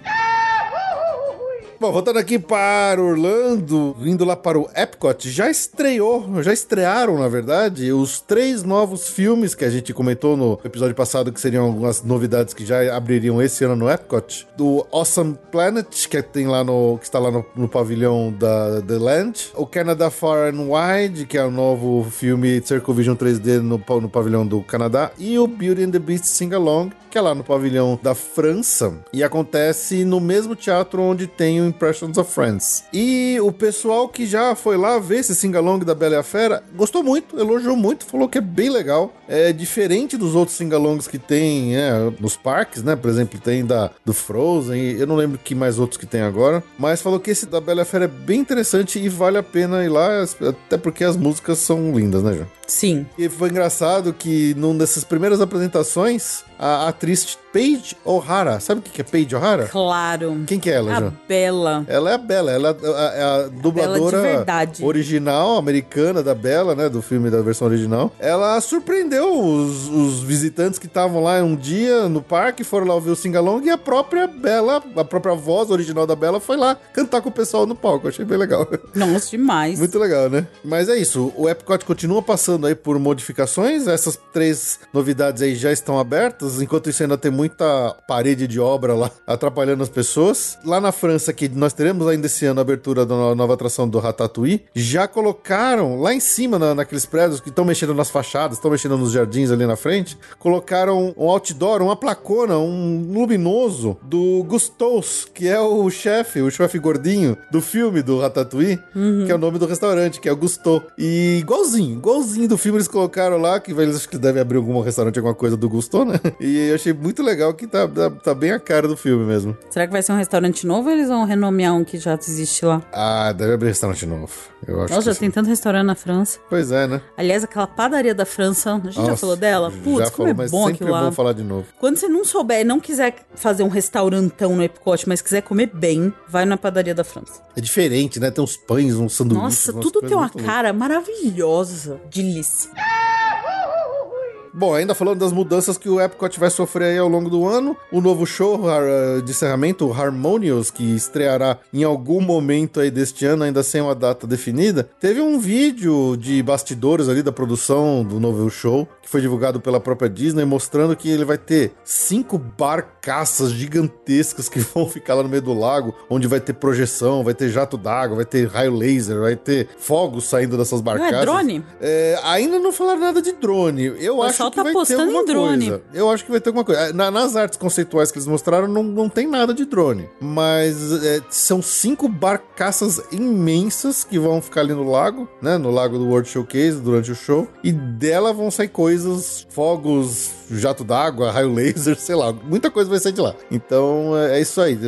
Bom, voltando aqui para Orlando, indo lá para o Epcot, já estreou, já estrearam, na verdade, os três novos filmes que a gente comentou no episódio passado, que seriam algumas novidades que já abririam esse ano no Epcot. Do Awesome Planet, que tem lá no. que está lá no, no pavilhão da The Land. O Canada Far and Wide, que é o novo filme Circle Vision 3D no, no pavilhão do Canadá. E o Beauty and the Beast Sing Along, que é lá no pavilhão da França. E acontece no mesmo teatro onde tem o Impressions of Friends. E o pessoal que já foi lá ver esse singalong da Bela e a Fera gostou muito, elogiou muito, falou que é bem legal. É diferente dos outros singalongs que tem é, nos parques, né? Por exemplo, tem da do Frozen, e eu não lembro que mais outros que tem agora. Mas falou que esse da Bela e a Fera é bem interessante e vale a pena ir lá, até porque as músicas são lindas, né, João? Sim. E foi engraçado que numa dessas primeiras apresentações, a atriz Paige O'Hara, sabe o que é Paige O'Hara? Claro. Quem que é ela, A João? Bela. Ela é a Bela, ela é a, é a dubladora original, americana da Bela, né? Do filme da versão original. Ela surpreendeu os, os visitantes que estavam lá um dia no parque, foram lá ouvir o Singalong e a própria Bela, a própria voz original da Bela foi lá cantar com o pessoal no palco. Achei bem legal. Nossa, demais. Muito legal, né? Mas é isso, o Epcot continua passando aí por modificações, essas três novidades aí já estão abertas, enquanto isso ainda tem muita parede de obra lá atrapalhando as pessoas. Lá na França, que nós teremos ainda esse ano a abertura da no- nova atração do Ratatouille, já colocaram lá em cima, na- naqueles prédios que estão mexendo nas fachadas, estão mexendo nos jardins ali na frente, colocaram um outdoor, uma placona, um luminoso do Gustos, que é o chefe, o chefe gordinho do filme do Ratatouille, que é o nome do restaurante, que é o Gusto. E igualzinho, igualzinho do filme eles colocaram lá, que eles acho que devem abrir algum restaurante, alguma coisa do Gusto, né? E eu achei muito legal que tá, tá, tá bem a cara do filme mesmo. Será que vai ser um restaurante novo ou eles vão renomear um que já existe lá? Ah, deve abrir restaurante novo. Eu acho Nossa, já sim. tem tanto restaurante na França. Pois é, né? Aliás, aquela padaria da França, a gente já Nossa, falou dela? Putz, já como falou, é mas bom sempre aquilo lá. bom falar de novo. Quando você não souber e não quiser fazer um restaurantão no Epcot, mas quiser comer bem, vai na padaria da França. É diferente, né? Tem uns pães, uns sanduíches. Nossa, tudo tem uma cara maravilhosa. Delícia. Bom, ainda falando das mudanças que o Epcot vai sofrer aí ao longo do ano, o novo show har- de encerramento, o Harmonious, que estreará em algum momento aí deste ano, ainda sem uma data definida, teve um vídeo de bastidores ali da produção do novo show, que foi divulgado pela própria Disney, mostrando que ele vai ter cinco barcaças gigantescas que vão ficar lá no meio do lago, onde vai ter projeção, vai ter jato d'água, vai ter raio laser, vai ter fogos saindo dessas Não barcaças. é drone? É, ainda não falaram nada de drone. Eu Foi acho pessoal tá apostando em drone. coisa. Eu acho que vai ter alguma coisa. Na- nas artes conceituais que eles mostraram, não, não tem nada de drone. Mas é, são cinco barcaças imensas que vão ficar ali no lago, né? No lago do World Showcase durante o show. E dela vão sair coisas, fogos, jato d'água, raio laser, sei lá. Muita coisa vai sair de lá. Então é é isso aí.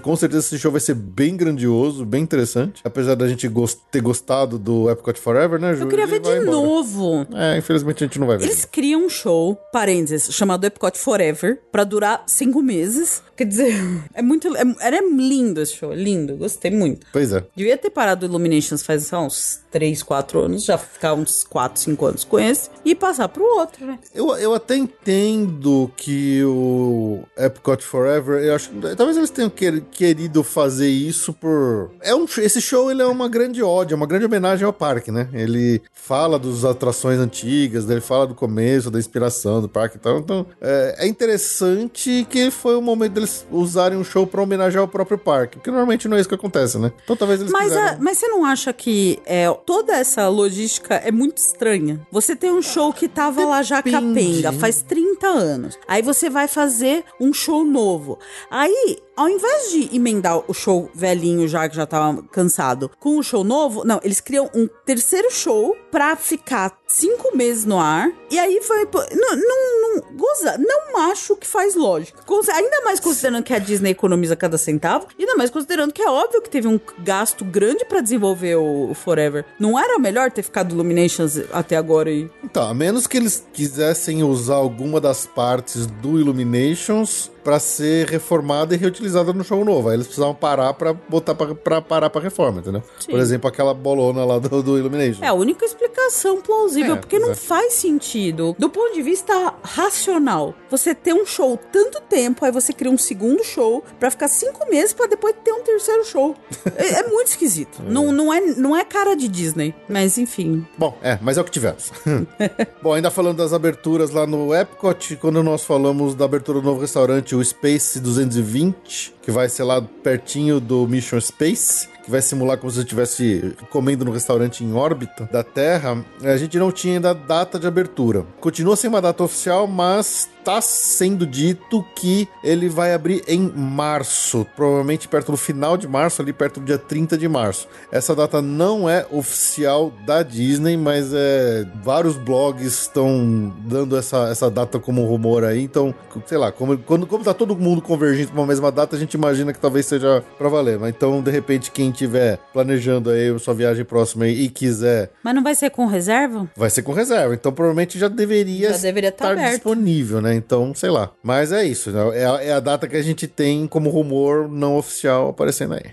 Com certeza esse show vai ser bem grandioso, bem interessante. Apesar da gente ter gostado do Epcot Forever, né, Ju? Eu queria ver de embora. novo. É, infelizmente a gente não vai ver. Eles criam um show, parênteses, chamado Epcot Forever, pra durar cinco meses. Quer dizer, é muito. É, era lindo esse show, lindo, gostei muito. Pois é. Devia ter parado o Illuminations faz uns 3, 4 anos, já ficar uns 4, 5 anos com esse e passar pro outro, né? Eu, eu até entendo que o Epcot Forever, eu acho talvez eles tenham quer- querido fazer isso por é um esse show ele é uma grande ódio, uma grande homenagem ao parque, né? Ele fala das atrações antigas, ele fala do começo, da inspiração do parque e tal. Então, é, é interessante que foi o momento deles usarem um show pra homenagear o próprio parque, porque normalmente não é isso que acontece, né? Então talvez eles Mas, a- mas você não acha que é, toda essa logística é muito estranha? Você tem um show que tava lá já Depende. capenga faz 30 anos. Aí você vai fazer um show novo. Aí, ao invés de emendar o show velhinho já, que já tava cansado, com o show novo, não, eles criam um terceiro show pra ficar cinco meses no ar. E aí foi. Não, não, não, goza, não acho que faz lógica. Ainda mais considerando que a Disney economiza cada centavo, ainda mais considerando que é óbvio que teve um gasto grande pra desenvolver o, Forever. Não era melhor ter ficado Illuminations até agora e. Então, a menos que eles quisessem usar alguma das partes do Illuminations pra ser reformada e reutilizada no show novo. Aí eles precisavam parar pra botar pra, pra parar pra reforma, entendeu? Sim. Por exemplo, aquela bolona lá do, do Illumination. É a única explicação plausível, É, porque não é. faz sentido. Do ponto de vista racional, você ter um show tanto tempo, aí você cria um segundo show pra ficar cinco meses pra depois ter um terceiro show. é, é muito esquisito. Não, não, é, não é cara de Disney. Mas enfim. Bom, é, mas é o que tivemos. Bom, ainda falando das aberturas lá no Epcot, quando nós falamos da abertura do novo restaurante, o Space 220, que vai ser lá pertinho do Mission Space, que vai simular como se você estivesse comendo no restaurante em órbita da Terra, a gente não tinha ainda data de abertura. Continua sem uma data oficial, mas tá sendo dito que ele vai abrir em março, provavelmente perto do final de março, ali perto do dia 30 de março. Essa data não é oficial da Disney, mas é vários blogs estão dando essa, essa data como rumor aí, então, sei lá, como, quando, como tá todo mundo convergindo para uma mesma data, a gente imagina que talvez seja para valer. Mas então, de repente, quem tiver planejando aí sua viagem próxima aí e quiser, Mas não vai ser com reserva? vai ser com reserva. Então, provavelmente já deveria Já deveria tá estar aberto. disponível, né? Então, sei lá. Mas é isso, né? É, a- é a data que a gente tem como rumor não oficial aparecendo aí.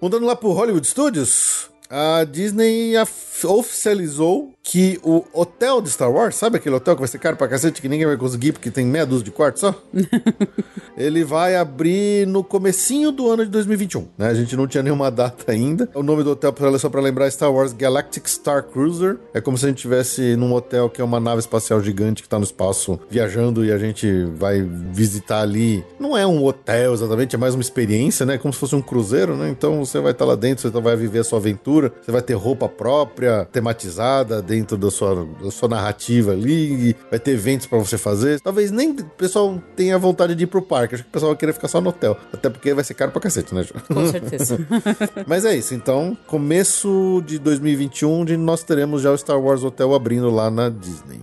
Mudando lá pro Hollywood Studios, a Disney oficializou que o hotel de Star Wars, sabe aquele hotel que vai ser caro pra cacete, que ninguém vai conseguir porque tem meia dúzia de quartos só? Ele vai abrir no comecinho do ano de 2021, né? A gente não tinha nenhuma data ainda. O nome do hotel, pra- só pra lembrar, é Star Wars Galactic Star Cruiser. É como se a gente estivesse num hotel que é uma nave espacial gigante que tá no espaço viajando e a gente vai visitar ali. Não é um hotel exatamente, é mais uma experiência, né? Como se fosse um cruzeiro, né? Então você vai estar lá dentro, você vai viver a sua aventura, você vai ter roupa própria, tematizada dentro da sua, da sua narrativa ali, vai ter eventos pra você fazer. Talvez nem o pessoal tenha vontade de ir pro parque, acho que o pessoal vai querer ficar só no hotel. Até porque vai ser caro pra cacete, né, Ju? Com certeza. Mas é isso, então, começo de 2021, onde nós teremos já o Star Wars Hotel abrindo lá na Disney.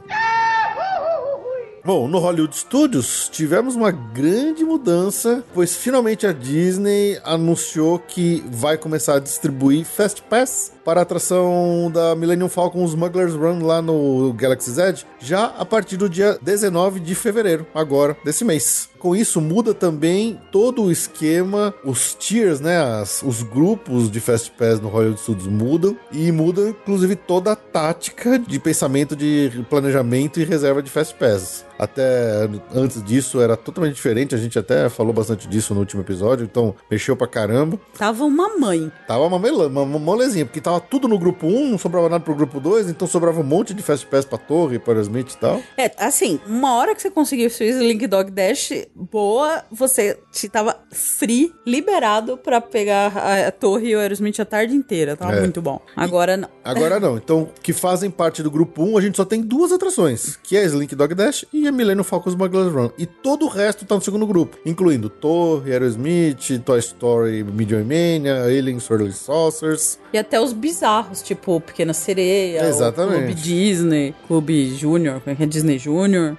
Bom, no Hollywood Studios tivemos uma grande mudança, pois finalmente a Disney anunciou que vai começar a distribuir Fast Pass para a atração da Millennium Falcon Smugglers Run lá no Galaxy's Edge, já a partir do dia 19 de fevereiro, agora, desse mês. Com isso, muda também todo o esquema, os tiers, né? as- os grupos de Fast Pass no Hollywood Studios mudam e muda, inclusive, toda a tática de pensamento de planejamento e reserva de Fast Pass. até antes disso era totalmente diferente. A gente até falou bastante disso no último episódio, então mexeu pra caramba. Tava uma mãe. Tava uma, mele- uma, molezinha, porque tava tudo no grupo 1, não sobrava nada pro grupo 2, então sobrava um monte de Fast Pass pra torre, para Smith e tal. É, assim, uma hora que você conseguiu o Link Dog Dash boa, você tava free, liberado pra pegar a, a torre e o Aerosmith a tarde inteira. Tava É. muito bom. Agora não. Agora não. Então, que fazem parte do grupo 1, a gente só tem duas atrações, que é a Slink Dog Dash e a Millennium Falcon Smuggler's Run. E todo o resto tá no segundo grupo, incluindo Torre, Aerosmith, Toy Story, Midway Mania, Aliens, Swirly Saucers. E até os bizarros, tipo Pequena Sereia, Clube Disney, Clube Júnior, como é que é Disney Júnior.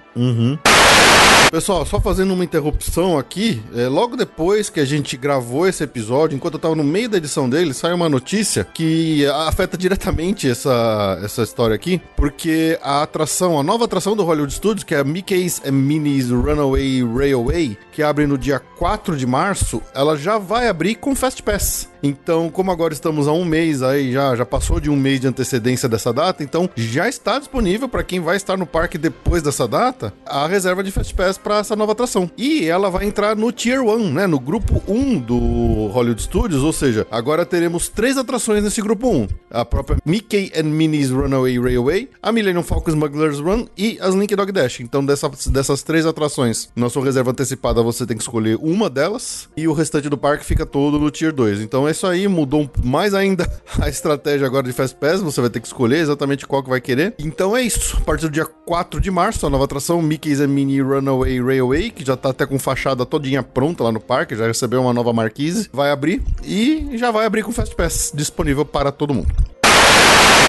Pessoal, só fazendo uma interrupção aqui, é, logo depois que a gente gravou esse episódio, enquanto eu tava no meio da edição dele, saiu uma notícia que afeta diretamente essa, essa história aqui, porque a atração, a nova atração do Hollywood Studios, que é a Mickey's and Minnie's Runaway Railway, que abre no dia 4 de março, ela já vai abrir com Fast Pass. Então, como agora estamos a um mês aí, já, já passou de um mês de antecedência dessa data, então já está disponível para quem vai estar no parque depois dessa data a reserva de Fast Pass para essa nova atração. E ela vai entrar no Tier 1, né? No grupo 1 do Hollywood Studios, ou seja, agora teremos três atrações nesse grupo 1: a própria Mickey and Minnie's Runaway Railway, a Millennium Falcon Smuggler's Run e as Link Dog Dash. Então, dessa, dessas três atrações, na sua reserva antecipada, você tem que escolher uma delas e o restante do parque fica todo no Tier 2. Então, é isso aí, mudou mais ainda a estratégia agora de Fast Pass, você vai ter que escolher exatamente qual que vai querer. Então é isso, a partir do dia 4 de março, a nova atração Mickey's and Minnie Runaway Railway, que já tá até com fachada todinha pronta lá no parque, já recebeu uma nova marquise, vai abrir e já vai abrir com Fast Pass disponível para todo mundo.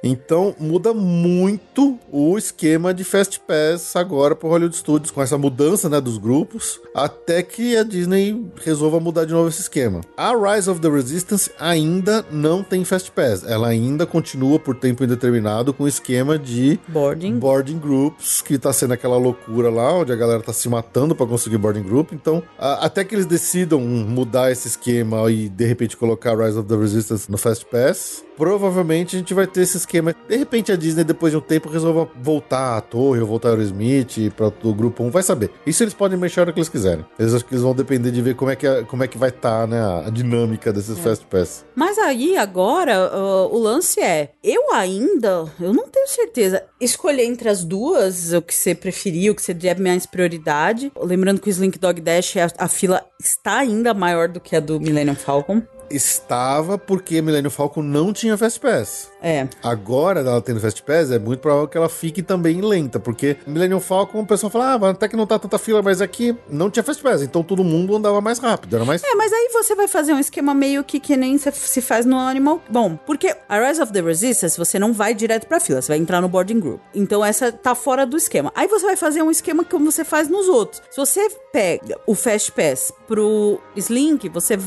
Então muda muito o esquema de Fast Pass agora pro Hollywood Studios, com essa mudança né, dos grupos, até que a Disney resolva mudar de novo esse esquema. A Rise of the Resistance ainda não tem Fast Pass, ela ainda continua por tempo indeterminado com o esquema de Boarding. boarding groups, que tá sendo aquela loucura lá, onde a galera tá se matando pra conseguir boarding group. Então, a- até que eles decidam mudar esse esquema e de repente colocar Rise of the Resistance no Fast Pass, provavelmente a gente vai ter esse esquema. De repente a Disney, depois de um tempo, resolva voltar à torre ou voltar ao Aerosmith para o grupo 1, vai saber. Isso eles podem mexer a hora que eles quiserem. Eles acho que eles vão depender de ver como é que, é- como é que vai estar né, a dinâmica desses Fast Pass. Mas aí, agora, ah, o lance é: eu ainda, eu não tenho certeza, escolher entre as duas, o que você preferir, o que você der mais prioridade. Lembrando que o Slink Dog Dash, a, a fila está ainda maior do que a do Millennium Falcon. Estava porque Millennium Falcon não tinha Fast Pass. É. Agora, ela tendo Fast Pass, é muito provável que ela fique também lenta, porque Millennium Falcon, o pessoal fala, ah, até que não tá tanta fila, mas aqui não tinha Fast Pass, então todo mundo andava mais rápido, era mais... É, mas aí você vai fazer um esquema meio que que nem se- se faz no Animal. Bom, porque a Rise of the Resistance você não vai direto pra fila, você vai entrar no boarding group. Então essa tá fora do esquema. Aí você vai fazer um esquema como você faz nos outros. Se você pega o Fast Pass pro Slink, você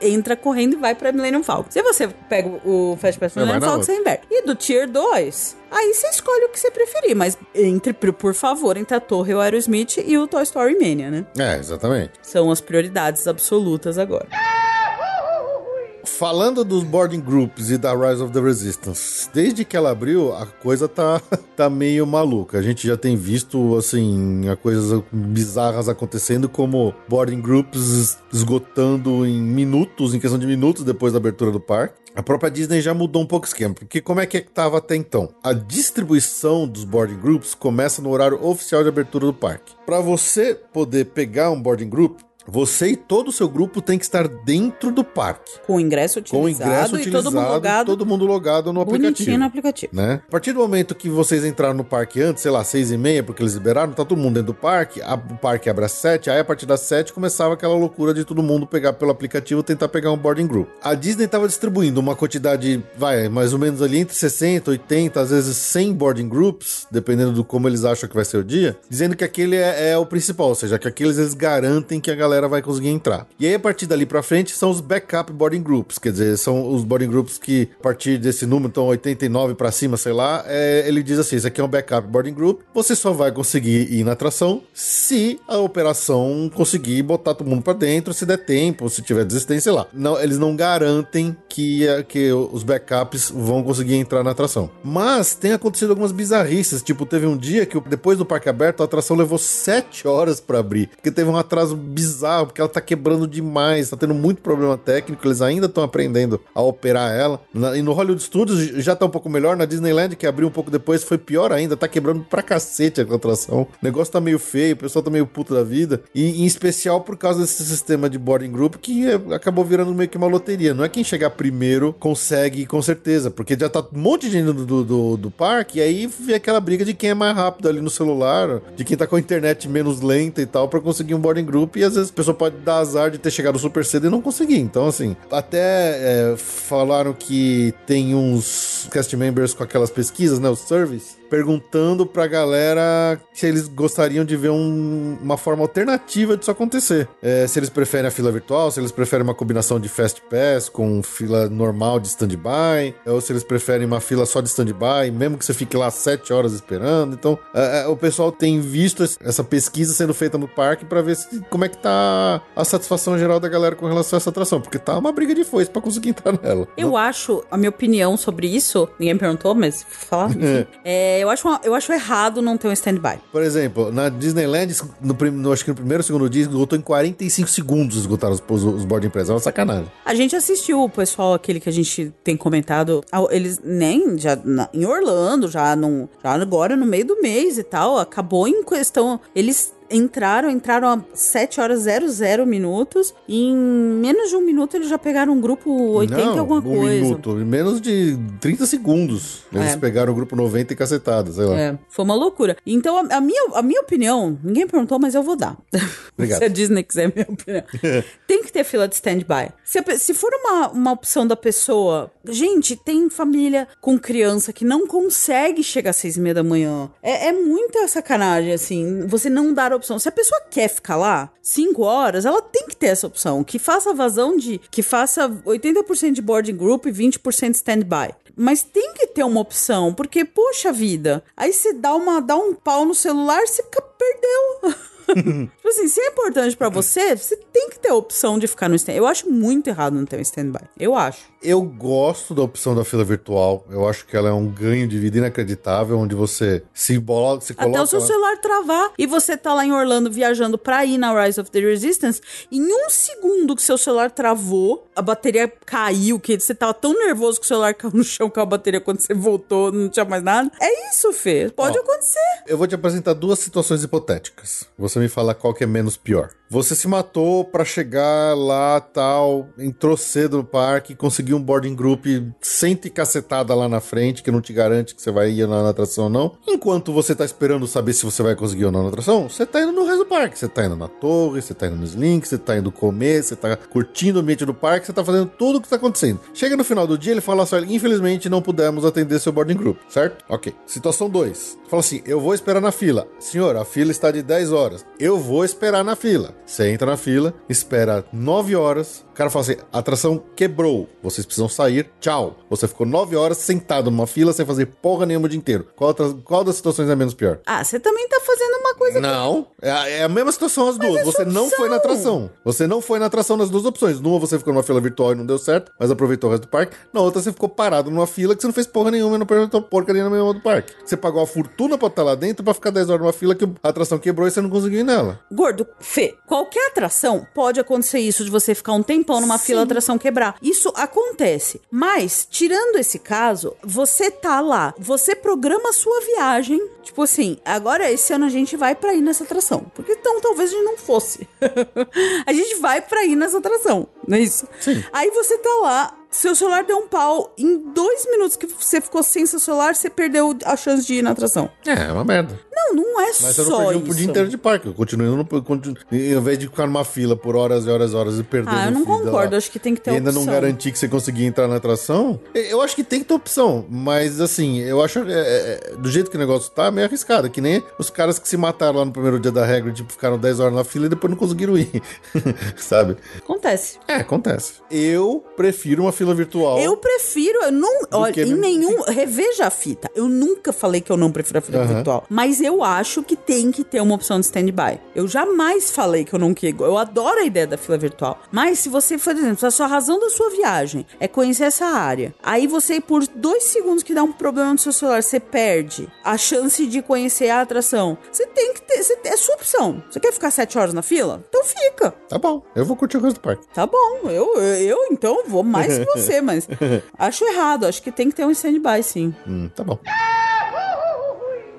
entra correndo e vai pra Millennium Falcon. Se você pega o Fast Pass vai Millennium Falcon, você inverte. E do Tier 2, aí você escolhe o que você preferir, mas entre, por favor, entre a Torre, o Aerosmith e o Toy Story Mania, né? É, exatamente. São as prioridades absolutas agora. Falando dos boarding groups e da Rise of the Resistance, desde que ela abriu, a coisa tá, tá meio maluca. A gente já tem visto, assim, coisas bizarras acontecendo, como boarding groups esgotando em minutos, em questão de minutos depois da abertura do parque. A própria Disney já mudou um pouco o esquema, porque como é que estava até então? A distribuição dos boarding groups começa no horário oficial de abertura do parque. Para você poder pegar um boarding group, você e todo o seu grupo tem que estar dentro do parque. Com o ingresso Com o utilizado ingresso e utilizado, todo mundo logado todo mundo logado no bonitinho aplicativo. no aplicativo. Né? A partir do momento que vocês entraram no parque antes, sei lá, seis e meia, porque eles liberaram, tá todo mundo dentro do parque, a- o parque abre às sete, aí a partir das sete começava aquela loucura de todo mundo pegar pelo aplicativo e tentar pegar um boarding group. A Disney tava distribuindo uma quantidade, vai, mais ou menos ali entre 60, 80, às vezes 100 boarding groups, dependendo do como eles acham que vai ser o dia, dizendo que aquele é, é o principal, ou seja, que aqueles eles garantem que a galera galera vai conseguir entrar. E aí, a partir dali pra frente, são os backup boarding groups, quer dizer, são os boarding groups que, a partir desse número, então 89 pra cima, sei lá, é, ele diz assim: isso aqui é um backup boarding group, você só vai conseguir ir na atração se a operação conseguir botar todo mundo pra dentro, se der tempo, se tiver desistência, sei lá. Não, eles não garantem que, que os backups vão conseguir entrar na atração. Mas tem acontecido algumas bizarrices, tipo, teve um dia que depois do parque aberto, a atração levou 7 horas pra abrir, porque teve um atraso bizarro, porque ela tá quebrando demais, tá tendo muito problema técnico, eles ainda estão aprendendo a operar ela. Na- e no Hollywood Studios já tá um pouco melhor, na Disneyland, que abriu um pouco depois, foi pior ainda, tá quebrando pra cacete a atração. O negócio tá meio feio, o pessoal tá meio puto da vida, e em especial por causa desse sistema de boarding group que é, acabou virando meio que uma loteria. Não é quem chegar primeiro consegue com certeza, porque já tá um monte de gente do, do, do- parque, e aí vê aquela briga de quem é mais rápido ali no celular, de quem tá com a internet menos lenta e tal, pra conseguir um boarding group, e às vezes pessoa pode dar azar de ter chegado super cedo e não conseguir. Então, assim, até é, falaram que tem uns cast members com aquelas pesquisas, né, os surveys, perguntando pra galera se eles gostariam de ver um- uma forma alternativa disso acontecer. É, se eles preferem a fila virtual, se eles preferem uma combinação de Fast Pass com fila normal de stand-by, ou se eles preferem uma fila só de stand-by, mesmo que você fique lá sete horas esperando. Então, é, é, o pessoal tem visto essa pesquisa sendo feita no parque pra ver se, como é que tá a satisfação geral da galera com relação a essa atração, porque tá uma briga de foice pra conseguir entrar nela. Eu acho, a minha opinião sobre isso, ninguém perguntou, mas falar, enfim. É, eu, acho uma- eu acho errado não ter um stand-by. Por exemplo, na Disneyland, no, no- acho que no primeiro ou segundo dia, esgotou em 45 segundos esgotaram os, os, os press. É uma sacanagem. A gente assistiu o pessoal, aquele que a gente tem comentado, eles nem já na- em Orlando, já, num, já agora no meio do mês e tal, acabou em questão. Eles entraram, entraram a 7 horas 00 minutos, e em menos de um minuto eles já pegaram um grupo 80 e Não, alguma um coisa. minuto, em menos de 30 segundos. Eles É. pegaram o grupo 90 e cacetada, sei lá. É, foi uma loucura. Então, a, a minha, a minha opinião, ninguém perguntou, mas eu vou dar. Obrigado. se a Disney quiser a minha opinião. tem que ter fila de stand-by. Se, a se for uma, uma opção da pessoa, gente, tem família com criança que não consegue chegar às seis e meia da manhã. É, é muita sacanagem, assim, você não dar a opção. Se a pessoa quer ficar lá cinco horas, ela tem que ter essa opção. Que faça vazão de. que faça 80% de boarding group e 20% stand-by. Mas tem que ter uma opção, porque, poxa vida, aí você dá, uma, dá um pau no celular, você fica- perdeu. tipo assim, se é importante pra você, você tem que ter a opção de ficar no stand. Eu acho muito errado não ter um stand-by. Eu acho. Eu gosto da opção da fila virtual. Eu acho que ela é um ganho de vida inacreditável, onde você se, bola, se coloca... Até o seu celular travar e você tá lá em Orlando viajando pra ir na Rise of the Resistance, em um segundo que seu celular travou, a bateria caiu, que você tava tão nervoso que o celular caiu no chão com a bateria quando você voltou, não tinha mais nada. É isso, Fê. Pode Ó. acontecer. Eu vou te apresentar duas situações hipotéticas. Você me fala qual que é menos pior. Você se matou pra chegar lá, tal, entrou cedo no parque, conseguiu um boarding group sente cacetada lá na frente, que não te garante que você vai ir na, atração ou não. Enquanto você tá esperando saber se você vai conseguir ou não na atração, você tá indo no resto do parque. Você tá indo na torre, você tá indo no slink, você tá indo comer, você tá curtindo o ambiente do parque, você tá fazendo tudo o que tá acontecendo. Chega no final do dia, ele fala assim: infelizmente não pudemos atender seu boarding group, certo? Ok. Situação 2. Fala assim: eu vou esperar na fila. Senhor, a fila está de 10 horas. Eu vou esperar na fila. Você entra na fila, espera 9 horas. O cara fala assim: a atração quebrou. Vocês precisam sair. Tchau. Você ficou 9 horas sentado numa fila sem fazer porra nenhuma o dia inteiro. Qual, outra- qual das situações é menos pior? Ah, você também tá fazendo uma coisa Não, é a, é a mesma situação as duas. é Você não opção. foi na atração. Você não foi na atração nas duas opções. Numa você ficou numa fila virtual e não deu certo, mas aproveitou o resto do parque. Na outra você ficou parado numa fila que você não fez porra nenhuma e não aproveitou porcaria nenhuma do parque. Você pagou a fortuna pra estar lá dentro pra ficar 10 horas numa fila que a atração quebrou e você não conseguiu ir nela. Gordo, Fê, qualquer atração pode acontecer isso de você ficar um tempão numa fila, a atração quebrar. Isso acontece. Mas, tirando esse caso, você tá lá, você programa a sua viagem. Tipo assim, agora esse ano a gente vai pra ir nessa atração. Porque então talvez a gente não fosse. a gente vai pra ir nessa atração, não é isso? Sim. Aí você tá lá. Seu celular deu um pau. Em dois minutos que você ficou sem seu celular, você perdeu a chance de ir na atração. É, é uma merda. Não, não é Mas eu não só perdi isso. um dia inteiro de parque. Eu continuo, eu não, continuo, em vez de ficar numa fila por horas e horas e horas e perder Ah, eu não concordo. Acho que tem que ter e ainda opção. não garantir que você conseguia entrar na atração, eu acho que tem que ter opção. Mas assim, eu acho é, é, do jeito que o negócio tá, meio arriscado. Que nem os caras que se mataram lá no primeiro dia da regra, tipo, ficaram 10 horas na fila e depois não conseguiram ir. Sabe? Acontece. É, acontece. Eu prefiro uma fila virtual. Eu prefiro, eu não. Olha, em nenhum. Reveja a fita. Eu nunca falei que eu não prefiro a fita Aham. virtual. Mas eu acho que tem que ter uma opção de stand-by. Eu jamais falei que eu não quero. Eu adoro a ideia da fila virtual. Mas se você, por exemplo, a sua razão da sua viagem é conhecer essa área, aí você, por dois segundos que dá um problema no seu celular, você perde a chance de conhecer a atração. Você tem que ter. Você, é sua opção. Você quer ficar sete horas na fila? Então fica. Tá bom, eu vou curtir o resto do parque. Tá bom, eu, eu, eu, então vou mais que você, mas acho errado, acho que tem que ter um stand-by, sim. Hum, tá bom.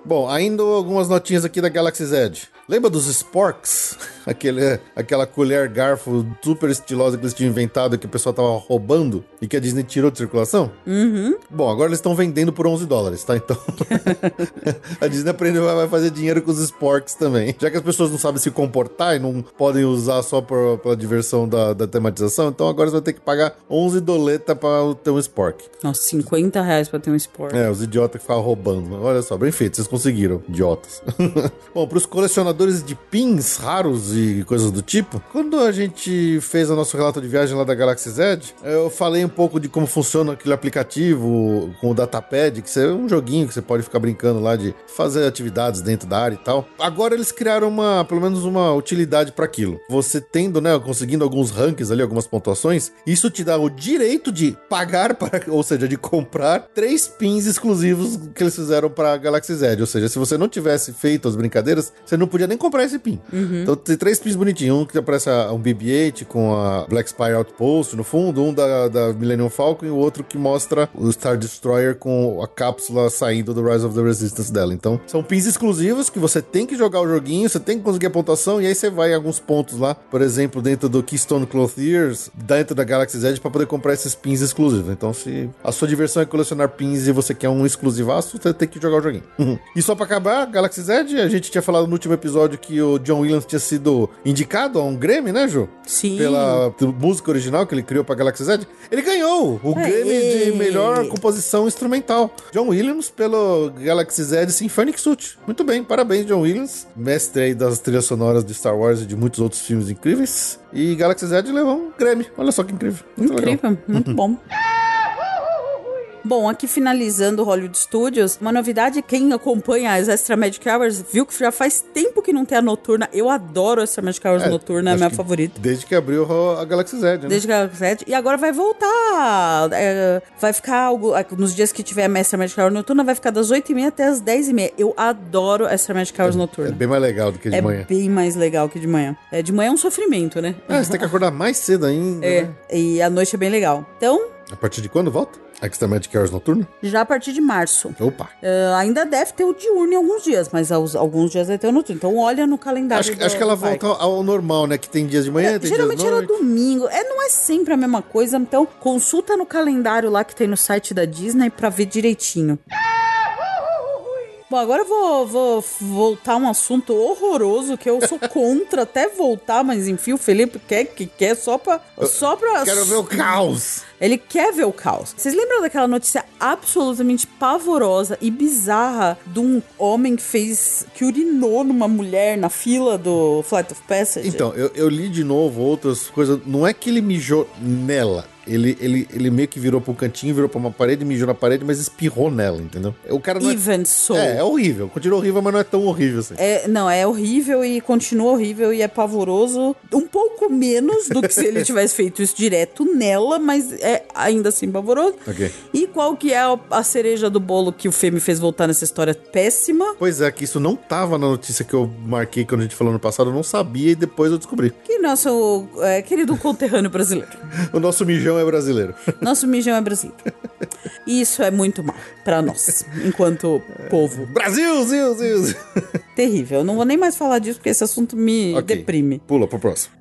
Bom, ainda algumas notinhas aqui da Galaxy Z. Lembra dos Sporks? Aquele, aquela colher garfo super estilosa que eles tinham inventado que o pessoal tava roubando e que a Disney tirou de circulação? Uhum. Bom, agora eles estão vendendo por 11 dólares, tá? Então a Disney aprendeu vai fazer dinheiro com os Sporks também. Já que as pessoas não sabem se comportar e não podem usar só por, pela diversão da, da tematização, então agora você vai ter que pagar 11 doleta pra ter um Spork. Nossa, 50 reais pra ter um esporte. É, os idiotas que ficavam roubando. Olha só, bem feito, vocês conseguiram, idiotas. Bom, para os colecionadores de pins raros e coisas do tipo, quando a gente fez o nosso relato de viagem lá da Galaxy Z, eu falei um pouco de como funciona aquele aplicativo com o Datapad, que é um joguinho que você pode ficar brincando lá de fazer atividades dentro da área e tal. Agora eles criaram uma, pelo menos uma utilidade para aquilo. Você tendo, né, conseguindo alguns rankings ali, algumas pontuações, isso te dá o direito de pagar para, ou seja, de comprar três pins exclusivos que eles fizeram para Galaxy Z. Ou seja, se você não tivesse feito as brincadeiras, você não podia nem comprar esse pin. Então tem três pins bonitinhos, um que aparece um BB-8 com a Black Spire Outpost no fundo, um da, da Millennium Falcon e o outro que mostra o Star Destroyer com a cápsula saindo do Rise of the Resistance dela. Então, são pins exclusivos que você tem que jogar o joguinho, você tem que conseguir a pontuação e aí você vai em alguns pontos lá, por exemplo, dentro do Keystone Clothiers, dentro da Galaxy Z para poder comprar esses pins exclusivos. Então, se a sua diversão é colecionar pins e você quer um exclusivaço, você tem que jogar o joguinho. e só para acabar, Galaxy Z, a gente tinha falado no último episódio que o John Williams tinha sido indicado a um Grammy, né, Ju? Sim. Pela música original que ele criou pra Galaxy Z. Ele ganhou o Aê! Grammy de melhor composição instrumental. John Williams pelo Galaxy Z Symphonic Suite. Muito bem, parabéns, John Williams. Mestre aí das trilhas sonoras de Star Wars e de muitos outros filmes incríveis. E Galaxy Z levou um Grammy. Olha só que incrível. Muito legal. Incrível, muito bom. Bom, aqui finalizando o Hollywood Studios, uma novidade, quem acompanha as Extra Magic Hours viu que já faz tempo que não tem a noturna. Eu adoro Extra Magic Hours noturna, é a acho minha favorita. Desde que abriu a Galaxy Z, né? Desde que ela sete. E agora vai voltar. é, vai ficar algo. Nos dias que tiver a Extra Magic Hour noturna, vai ficar das 8h30 até as 10h30. Eu adoro Extra Magic Hours É noturna. bem mais legal do que de É manhã. bem mais legal que de manhã. É, de manhã é um sofrimento, né? Ah, você tem que acordar mais cedo ainda, É, né? e a noite é bem legal. Então, A partir de quando volta? Extra Magic Hours Noturno? já a partir de março. Opa! É, ainda deve ter o diurno em alguns dias, mas aos- alguns dias vai ter o noturno. Então olha no calendário. Acho, do- acho que ela volta ao normal, né? Que tem dias de manhã, É, tem geralmente dias de era noite. domingo. É, não é sempre a mesma coisa. Então, consulta no calendário lá que tem no site da Disney pra ver direitinho. Bom, agora eu vou, vou voltar a um assunto horroroso que eu sou contra até voltar, mas enfim, o Felipe quer que quer só pra. Só pra Quero ver o caos! ele quer ver o caos. Vocês lembram daquela notícia absolutamente pavorosa e bizarra de um homem que fez. que urinou numa mulher na fila do Flight of Passage? Então, eu, eu li de novo outras coisas. Não é que ele mijou nela. Ele, ele, ele meio que virou pro cantinho, virou pra uma parede, mijou na parede, mas espirrou nela, entendeu? O cara não é... Even so. É, é horrível. Continua horrível, mas não é tão horrível assim. É, não, é horrível e continua horrível e é pavoroso. Um pouco menos do que se ele tivesse feito isso direto nela, mas é ainda assim pavoroso. Ok. E qual que é a, a cereja do bolo que o Fê me fez voltar nessa história péssima? Pois é, que isso não tava na notícia que eu marquei quando a gente falou no passado, eu não sabia e depois eu descobri. Que nosso é, querido conterrâneo brasileiro. O nosso mijão é brasileiro. Nosso mijão é brasileiro. E isso é muito mal pra nós, enquanto povo. Brasil, Zil, Zil. Terrível. Eu não vou nem mais falar disso porque esse assunto me Ok. deprime. Pula pro próximo.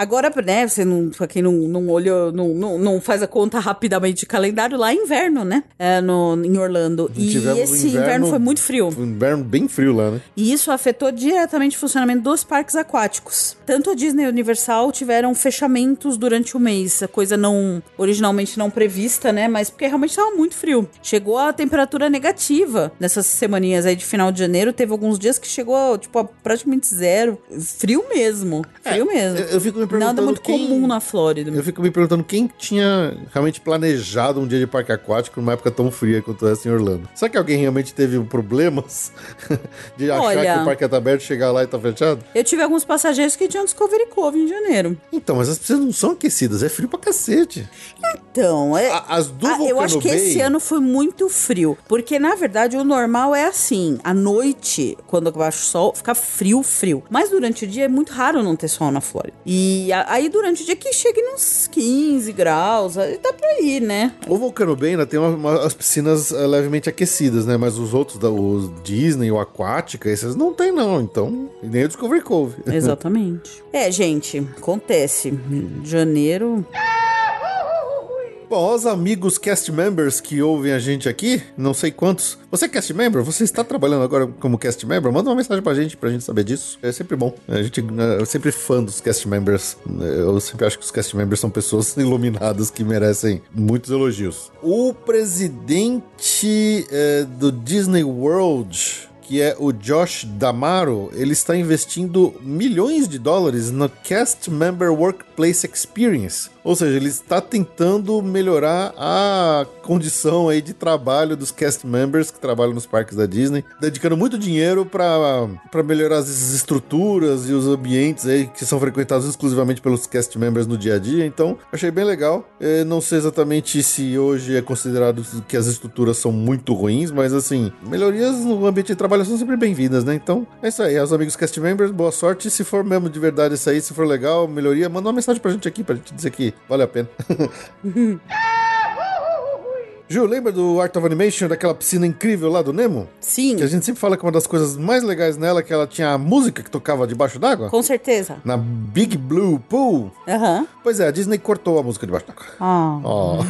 Agora, né, você não, pra quem não, não olhou, não, não, não faz a conta rapidamente de calendário, lá é inverno, né? É, no, em Orlando. E esse um inverno, foi muito frio. Um inverno bem frio lá, né? E isso afetou diretamente o funcionamento dos parques aquáticos. Tanto a Disney e a Universal tiveram fechamentos durante o mês, a coisa não originalmente não prevista, né? Mas porque realmente estava muito frio. Chegou a temperatura negativa nessas semaninhas aí de final de janeiro. Teve alguns dias que chegou, tipo, a praticamente zero. Frio mesmo. Frio mesmo. É, eu- eu fico me Nada perguntando muito quem- comum na Flórida. Eu fico me perguntando quem tinha realmente planejado um dia de parque aquático numa época tão fria quanto essa em Orlando. Será que alguém realmente teve problemas de achar Olha- que o parque tá aberto, chegar lá e tá fechado? Eu tive alguns passageiros que tinham Discovery Cove em janeiro. Então, mas as piscinas não são aquecidas, é frio pra cacete. Então, é. A- As do Ah, eu acho que Bay- esse ano foi muito frio. Porque, na verdade, o normal é assim: à noite, quando baixa o sol, fica frio, frio. Mas durante o dia é muito raro não ter sol na Flórida. E aí, durante o dia, que chega nos 15 graus, dá pra ir, né? O Volcano Bay ainda tem uma- uma- as piscinas eh, levemente aquecidas, né? Mas os outros, da, os Disney ou Aquática, esses não tem não, então... Nem o Discovery Cove. Exatamente. é, gente, acontece. Janeiro. Bom, aos amigos cast members que ouvem a gente aqui, não sei quantos. Você é cast member? Você está trabalhando agora como cast member? Manda uma mensagem pra gente, pra gente saber disso. É sempre bom. A gente é sempre fã dos cast members. Eu sempre acho que os cast members são pessoas iluminadas que merecem muitos elogios. O presidente eh, do Disney World que é o Josh Damaro, ele está investindo milhões de dólares no Cast Member Workplace Experience. Ou seja, ele está tentando melhorar a condição aí de trabalho dos cast members que trabalham nos parques da Disney, dedicando muito dinheiro para melhorar as estruturas e os ambientes aí que são frequentados exclusivamente pelos cast members no dia a dia. Então, achei bem legal. Eh, não sei exatamente se hoje é considerado que as estruturas são muito ruins, mas assim, melhorias no ambiente de trabalho são sempre bem-vindas, né? Então, é isso aí. Aos amigos cast members, boa sorte. Se for mesmo de verdade isso aí, se for legal, melhoria, manda uma mensagem pra gente aqui, pra gente dizer que vale a pena. Ju, lembra do Art of Animation, daquela piscina incrível lá do Nemo? Sim, Que a gente sempre fala que uma das coisas mais legais nela é que ela tinha a música que tocava debaixo d'água. com certeza. Na Big Blue Pool. Aham. Pois é, a Disney cortou a música debaixo d'água. Ah. Ó.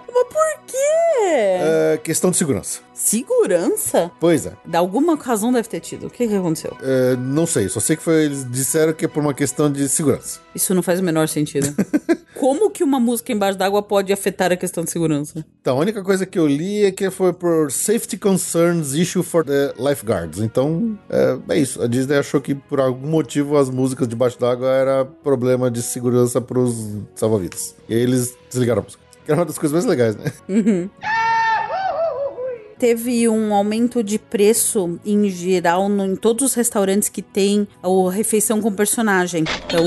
Por quê? É, questão de segurança. Segurança? Pois é. De alguma razão deve ter tido. O que, que aconteceu? É, não sei, só sei que foi, eles disseram que é por uma questão de segurança. Isso não faz o menor sentido. Como que uma música embaixo d'água pode afetar a questão de segurança? Então, a única coisa que eu li é que foi por safety concerns issue for the lifeguards. Então, é, é isso. A Disney achou que por algum motivo as músicas debaixo d'água era problema de segurança pros salva-vidas. E aí eles desligaram a música. Que era uma das coisas mais legais, né? Teve um aumento de preço em geral no- em todos os restaurantes que tem a refeição com personagem. Então,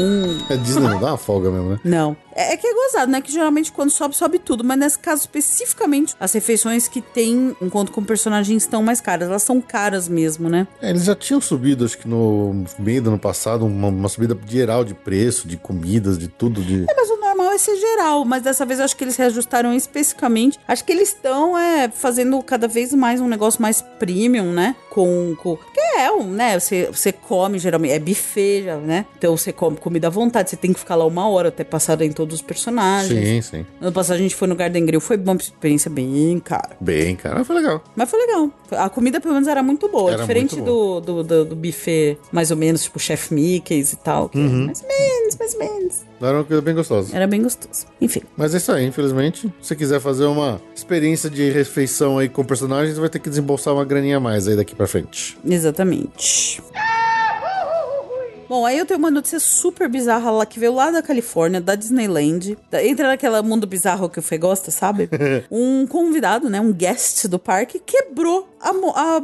A Disney não dá uma folga mesmo, né? não. É, é que é gozado, né? Que geralmente quando sobe, sobe tudo. Mas nesse caso especificamente, as refeições que tem enquanto com personagens estão mais caras. Elas são caras mesmo, né? É, eles já tinham subido, acho que no meio do ano passado, uma, uma subida geral de preço, de comidas, de tudo. De... É, mas o normal ser geral. Mas dessa vez eu acho que eles reajustaram especificamente. Acho que eles estão é, fazendo cada vez mais um negócio mais premium, né? Com. com... Porque é, um, né? Você, você come geralmente. É buffet, já, né? Então você come comida à vontade. Você tem que ficar lá uma hora até passar em todos os personagens. Sim, sim. Ano passado a gente foi no Garden Grill. Foi uma experiência bem cara. Bem, cara, foi legal. Mas foi legal. A comida, pelo menos, era muito boa. Era diferente muito do, do, do, do buffet, mais ou menos, tipo Chef Mickey's e tal. Que é Uhum. Mais ou menos, mais ou menos. Era uma coisa bem gostosa. Era bem gostoso. Enfim. Mas é isso aí, infelizmente. Se você quiser fazer uma experiência de refeição aí com personagens, vai ter que desembolsar uma graninha a mais aí daqui pra frente. Exatamente. Bom, aí eu tenho uma notícia super bizarra lá que veio lá da Califórnia, da Disneyland. Da- Entra naquela mundo bizarro que o Fê gosta, sabe? um convidado, né? Um guest do parque quebrou a, a,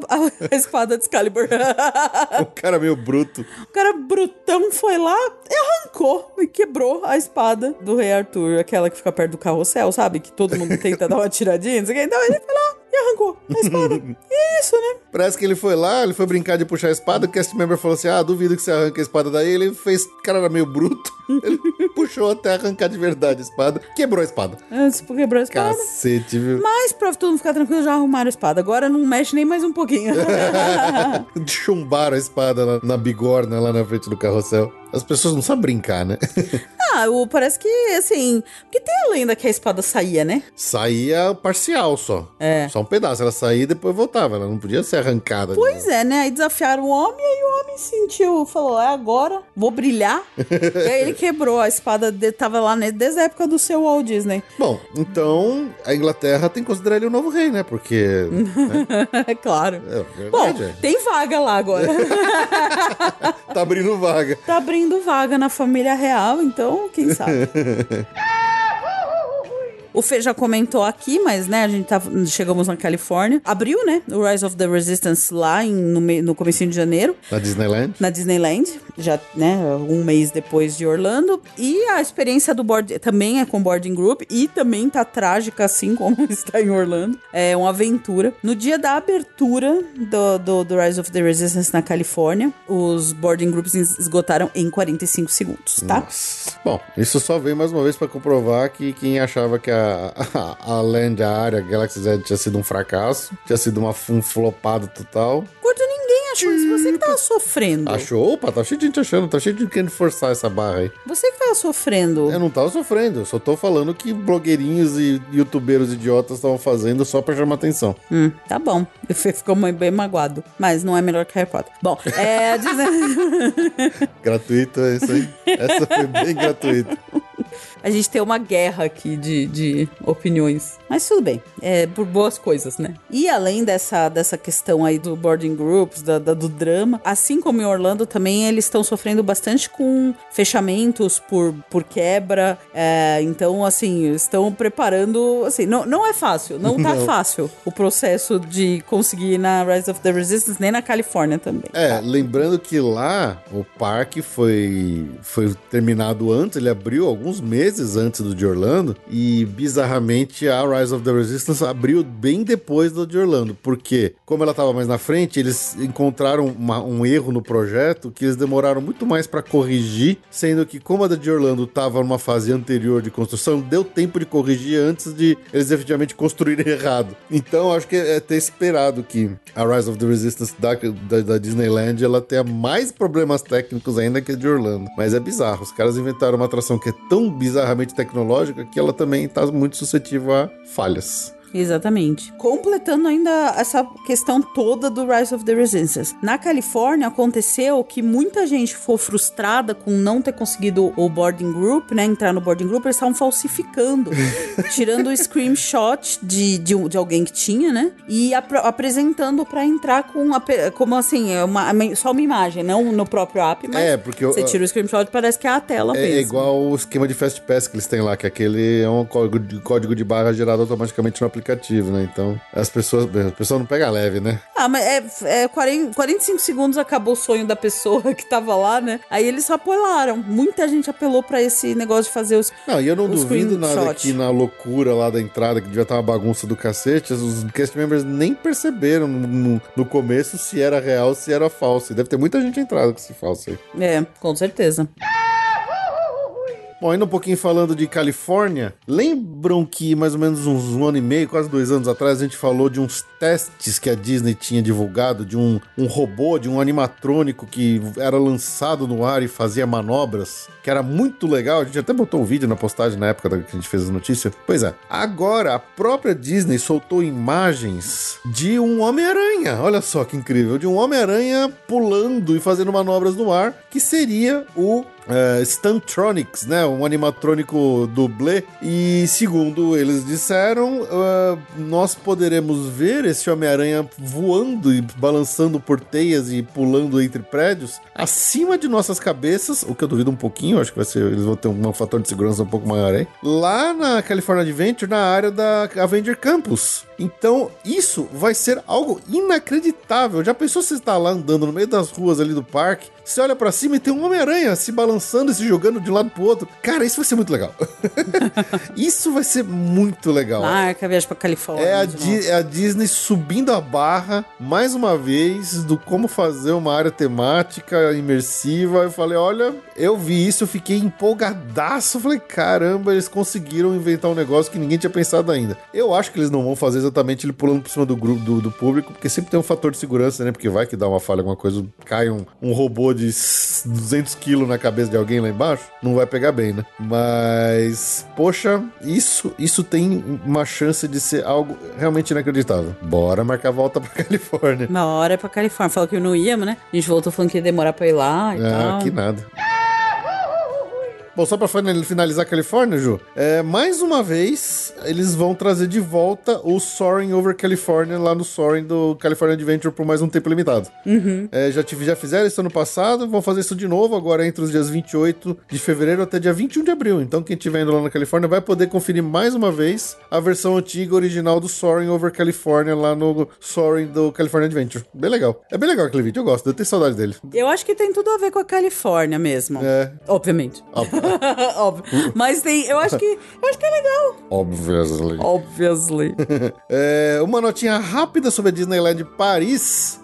a- espada de Excalibur. o cara meio bruto. o cara brutão foi lá e arrancou e quebrou a espada do Rei Arthur, aquela que fica perto do carrossel, sabe? Que todo mundo tenta dar uma tiradinha, não sei o quê. Então ele foi lá e arrancou a espada. É isso, né? Parece que ele foi lá, ele foi brincar de puxar a espada, o cast member falou assim: Ah, duvido que você arranque a espada daí. Ele fez. Cara era meio bruto. Ele puxou até arrancar de verdade a espada. Quebrou a espada. Antes quebrou a espada. Cacete, viu? Mas pra todo mundo ficar tranquilo, já arrumaram a espada. Agora não mexe nem mais um pouquinho. Chumbaram a espada na, na bigorna lá na frente do carrossel. As pessoas não sabem brincar, né? ah, o, parece que, assim... Porque tem a lenda que a espada saía, né? Saía parcial só. É. Só um pedaço. Ela saía e depois voltava. Ela não podia ser arrancada. de Pois é, né? Aí desafiaram o homem, e aí o homem sentiu, falou, é agora, vou brilhar. e aí ele quebrou a espada, de, tava lá né, desde a época do seu Walt Disney. Bom, então a Inglaterra tem que considerar ele o novo rei, né? Porque. é claro. É, Bom, verdade, é. tem vaga lá agora. Tá abrindo vaga. tá abrindo vaga na família real, então, quem sabe. O Fê já comentou aqui, mas né, a gente tá, chegamos na Califórnia. Abriu, né, o Rise of the Resistance lá em, no, no comecinho de janeiro. Na Disneyland. na Disneyland, já, né, um mês depois de Orlando. E a experiência do board também é com boarding group e também tá trágica, assim como está em Orlando. É uma aventura. No dia da abertura do, do, do Rise of the Resistance na Califórnia, os boarding groups esgotaram em 45 segundos, tá? Nossa. Bom, isso só veio mais uma vez pra comprovar que quem achava que a, a, a Land, a área, Galaxy Z tinha sido um fracasso, tinha sido uma, um flopado total. Gordo, isso. Você que tava sofrendo. Achou? Opa, tá cheio de gente achando, tá cheio de gente querendo forçar essa barra aí. Você que tava sofrendo. Eu não tava sofrendo, eu só tô falando que blogueirinhos e youtubeiros idiotas estavam fazendo só pra chamar atenção. Hum, tá bom. Fê ficou bem magoado. Mas não é melhor que Harry Potter. Bom, é. Gratuito é isso aí. Essa foi bem gratuita. A gente tem uma guerra aqui de, de opiniões. Mas tudo bem. É por boas coisas, né? E além dessa, dessa questão aí do boarding groups, da, da- do drama, assim como em Orlando também, eles estão sofrendo bastante com fechamentos por, por quebra. É, então, assim, estão preparando. Assim, não, não é fácil. Não tá Não. fácil o processo de conseguir ir na Rise of the Resistance, nem na Califórnia também. É, lembrando que lá o parque foi, foi terminado antes, ele abriu alguns meses antes do de Orlando, e bizarramente a Rise of the Resistance abriu bem depois do de Orlando, porque como ela estava mais na frente, eles encontraram uma- um erro no projeto que eles demoraram muito mais para corrigir, sendo que como a da de Orlando estava numa fase anterior de construção, deu tempo de corrigir antes de eles efetivamente construírem errado. Então acho que é ter esperado que a Rise of the Resistance da, da, da Disneyland ela tenha mais problemas técnicos ainda que a de Orlando. Mas é bizarro, os caras inventaram uma atração que é tão bizarramente tecnológica que ela também está muito suscetível a falhas. Exatamente. Completando ainda essa questão toda do Rise of the Resistance. Na Califórnia aconteceu que muita gente ficou frustrada com não ter conseguido o boarding group, né? Entrar no boarding group, eles estavam falsificando, tirando o screenshot de, de, de alguém que tinha, né? E apro- apresentando pra entrar com a, como assim, é uma, só uma imagem, não no próprio app, mas É, porque eu- você tira o screenshot parece que é a tela É, mesmo. igual o esquema de Fast Pass que eles têm lá, que aquele é um código de, código de barra gerado automaticamente no aplicativo, né? Então, as pessoas, a pessoa não pega leve, né? Ah, mas é, é 40, 45 segundos acabou o sonho da pessoa que tava lá, né? Aí eles apelaram. Muita gente apelou pra esse negócio de fazer os. Não, e eu não duvido nada screenshot. que na loucura lá da entrada, que devia estar uma bagunça do cacete, os cast members nem perceberam no, no- no começo se era real ou se era falso. E deve ter muita gente entrada com esse falso aí. É, com certeza. Bom, ainda um pouquinho falando de Califórnia, lembram que mais ou menos uns um ano e meio, quase dois anos atrás, a gente falou de uns testes que a Disney tinha divulgado, de um, um robô, de um animatrônico que era lançado no ar e fazia manobras, que era muito legal. A gente até botou um vídeo na postagem na época que a gente fez a notícia. Pois é, agora a própria Disney soltou imagens de um Homem-Aranha. Olha só que incrível, de um Homem-Aranha pulando e fazendo manobras no ar, que seria o é, Stuntronics, né? Um animatrônico dublê. E segundo eles disseram, é, nós poderemos ver esse Homem-Aranha voando e balançando por teias e pulando entre prédios acima de nossas cabeças, o que eu duvido um pouquinho, acho que vai ser, eles vão ter um fator de segurança um pouco maior aí. Lá na California Adventure, na área da Avenger Campus. Então, isso vai ser algo inacreditável. Já pensou se você está lá andando no meio das ruas ali do parque, você olha pra cima e tem um Homem-Aranha se balançando e se jogando de um lado pro outro. Cara, isso vai ser muito legal. isso vai ser muito legal. Marca, viagem pra Califórnia. É a, Di- é a Disney subindo a barra mais uma vez do como fazer uma área temática imersiva. Eu falei, olha, eu vi isso, eu fiquei empolgadaço. Eu falei, caramba, eles conseguiram inventar um negócio que ninguém tinha pensado ainda. Eu acho que eles não vão fazer exatamente ele pulando por cima do grupo do, do público, porque sempre tem um fator de segurança, né? Porque vai que dá uma falha, alguma coisa, cai um, um robô de 200 quilos na cabeça de alguém lá embaixo, não vai pegar bem, né? Mas, poxa, isso, isso tem uma chance de ser algo realmente inacreditável. Bora marcar a volta pra Califórnia. Uma hora é pra Califórnia. Falou que não íamos, né? A gente voltou falando que ia demorar pra ir lá e Ah, tal. que nada. Bom, só pra final- finalizar a Califórnia, Ju, é, mais uma vez eles vão trazer de volta o Soaring Over California lá no Soaring do California Adventure por mais um tempo limitado. É, já, tive, já fizeram isso ano passado, vão fazer isso de novo agora entre os dias 28 de fevereiro até dia 21 de abril. Então quem estiver indo lá na Califórnia vai poder conferir mais uma vez a versão antiga original do Soaring Over California lá no Soaring do California Adventure. Bem legal. É bem legal aquele vídeo, eu gosto, eu tenho saudade dele. Eu acho que tem tudo a ver com a Califórnia mesmo. É. Obviamente. Óbvio. Mas tem. Eu acho que. Eu acho que é legal. Obviously. Obviously. É, uma notinha rápida sobre a Disneyland Paris.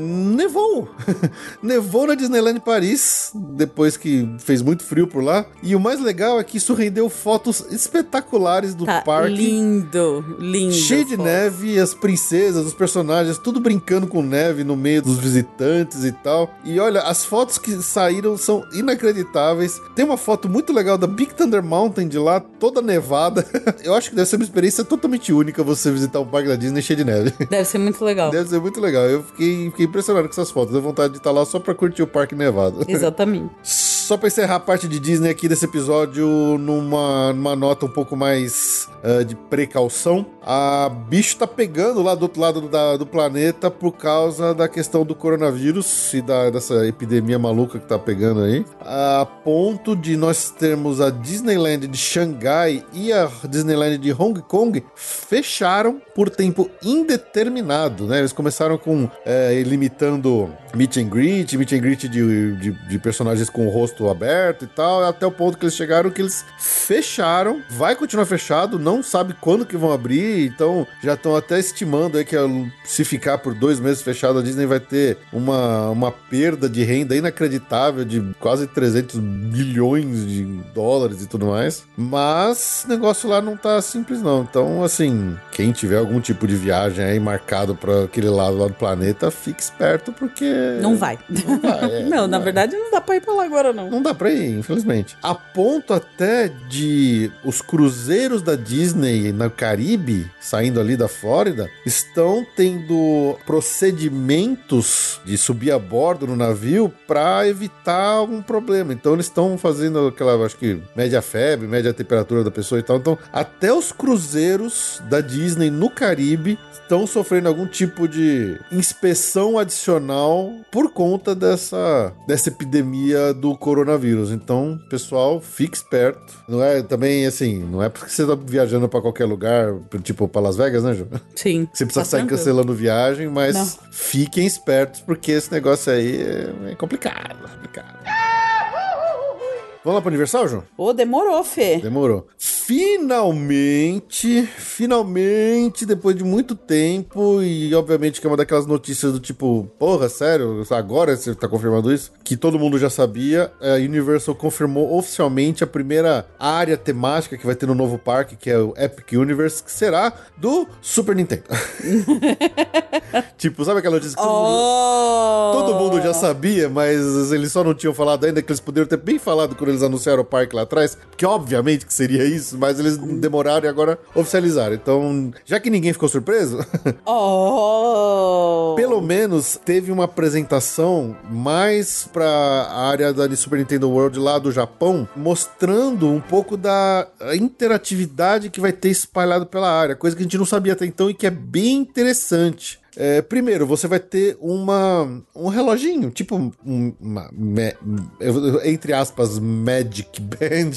Nevou. nevou na Disneyland Paris, depois que fez muito frio por lá. E o mais legal é que isso rendeu fotos espetaculares do Tá parque. lindo. Lindo. Cheio de neve, as princesas, os personagens, tudo brincando com neve no meio dos visitantes e tal. E olha, as fotos que saíram são inacreditáveis. Tem uma foto muito legal da Big Thunder Mountain de lá, toda nevada. Eu acho que deve ser uma experiência totalmente única você visitar um parque da Disney cheio de neve. Deve ser muito legal. Deve ser muito legal. Eu fiquei, fiquei impressionado com essas fotos. Deu vontade de estar lá só pra curtir o parque nevado. Exatamente. Só pra encerrar a parte de Disney aqui desse episódio numa, numa nota um pouco mais ah, de precaução. A bicho tá pegando lá do outro lado da- do planeta por causa da questão do coronavírus e da, dessa epidemia maluca que tá pegando aí. A ponto de nós termos a Disneyland de Xangai e a Disneyland de Hong Kong fecharam por tempo indeterminado, né? Eles começaram com é, limitando meet and greet, meet and greet de, de, de personagens com o rosto aberto e tal, até o ponto que eles chegaram que eles fecharam, vai continuar fechado, não sabe quando que vão abrir, então já estão até estimando aí que se ficar por dois meses fechado, a Disney vai ter uma, uma perda de renda inacreditável de quase 300 bilhões de dólares e tudo mais, mas o negócio lá não tá simples não, então assim, quem tiver tipo de viagem aí marcado para aquele lado lá do planeta, fique esperto porque Não vai. Não vai, é, não, na vai. verdade não dá pra ir pra lá agora, não. Não dá pra ir, infelizmente. A ponto até de os cruzeiros da Disney no Caribe, saindo ali da Flórida, estão tendo procedimentos de subir a bordo no navio pra evitar algum problema. Então eles estão fazendo aquela, acho que, média febre, média temperatura da pessoa e tal. Então, até os cruzeiros da Disney no Caribe estão sofrendo algum tipo de inspeção adicional por conta dessa, dessa epidemia do coronavírus. Então, pessoal, fique esperto. Não é também assim, não é porque você tá viajando pra qualquer lugar, tipo pra Las Vegas, né, Ju? Sim. Você precisa Tá sair tranquilo. cancelando viagem, mas Não. fiquem espertos, porque esse negócio aí é, é complicado, complicado. Vamos lá pro Universal, João? Ô, demorou, Fê. Demorou. Finalmente, finalmente, depois de muito tempo, e obviamente que é uma daquelas notícias do tipo, porra, sério, agora você tá confirmando isso? Que todo mundo já sabia, a Universal confirmou oficialmente a primeira área temática que vai ter no novo parque, que é o Epic Universe, que será do Super Nintendo. tipo, sabe aquela notícia que todo mundo- Oh! Todo mundo já sabia, mas eles só não tinham falado ainda que eles poderiam ter bem falado quando eles anunciaram o parque lá atrás, porque obviamente que seria isso, mas eles demoraram e agora oficializaram. Então, já que ninguém ficou surpreso, Oh! pelo menos teve uma apresentação mais pra área da Super Nintendo World lá do Japão, mostrando um pouco da interatividade que vai ter espalhado pela área, coisa que a gente não sabia até então e que é bem interessante. É, primeiro, você vai ter uma, um reloginho, tipo um- uma, me- entre aspas, Magic Band,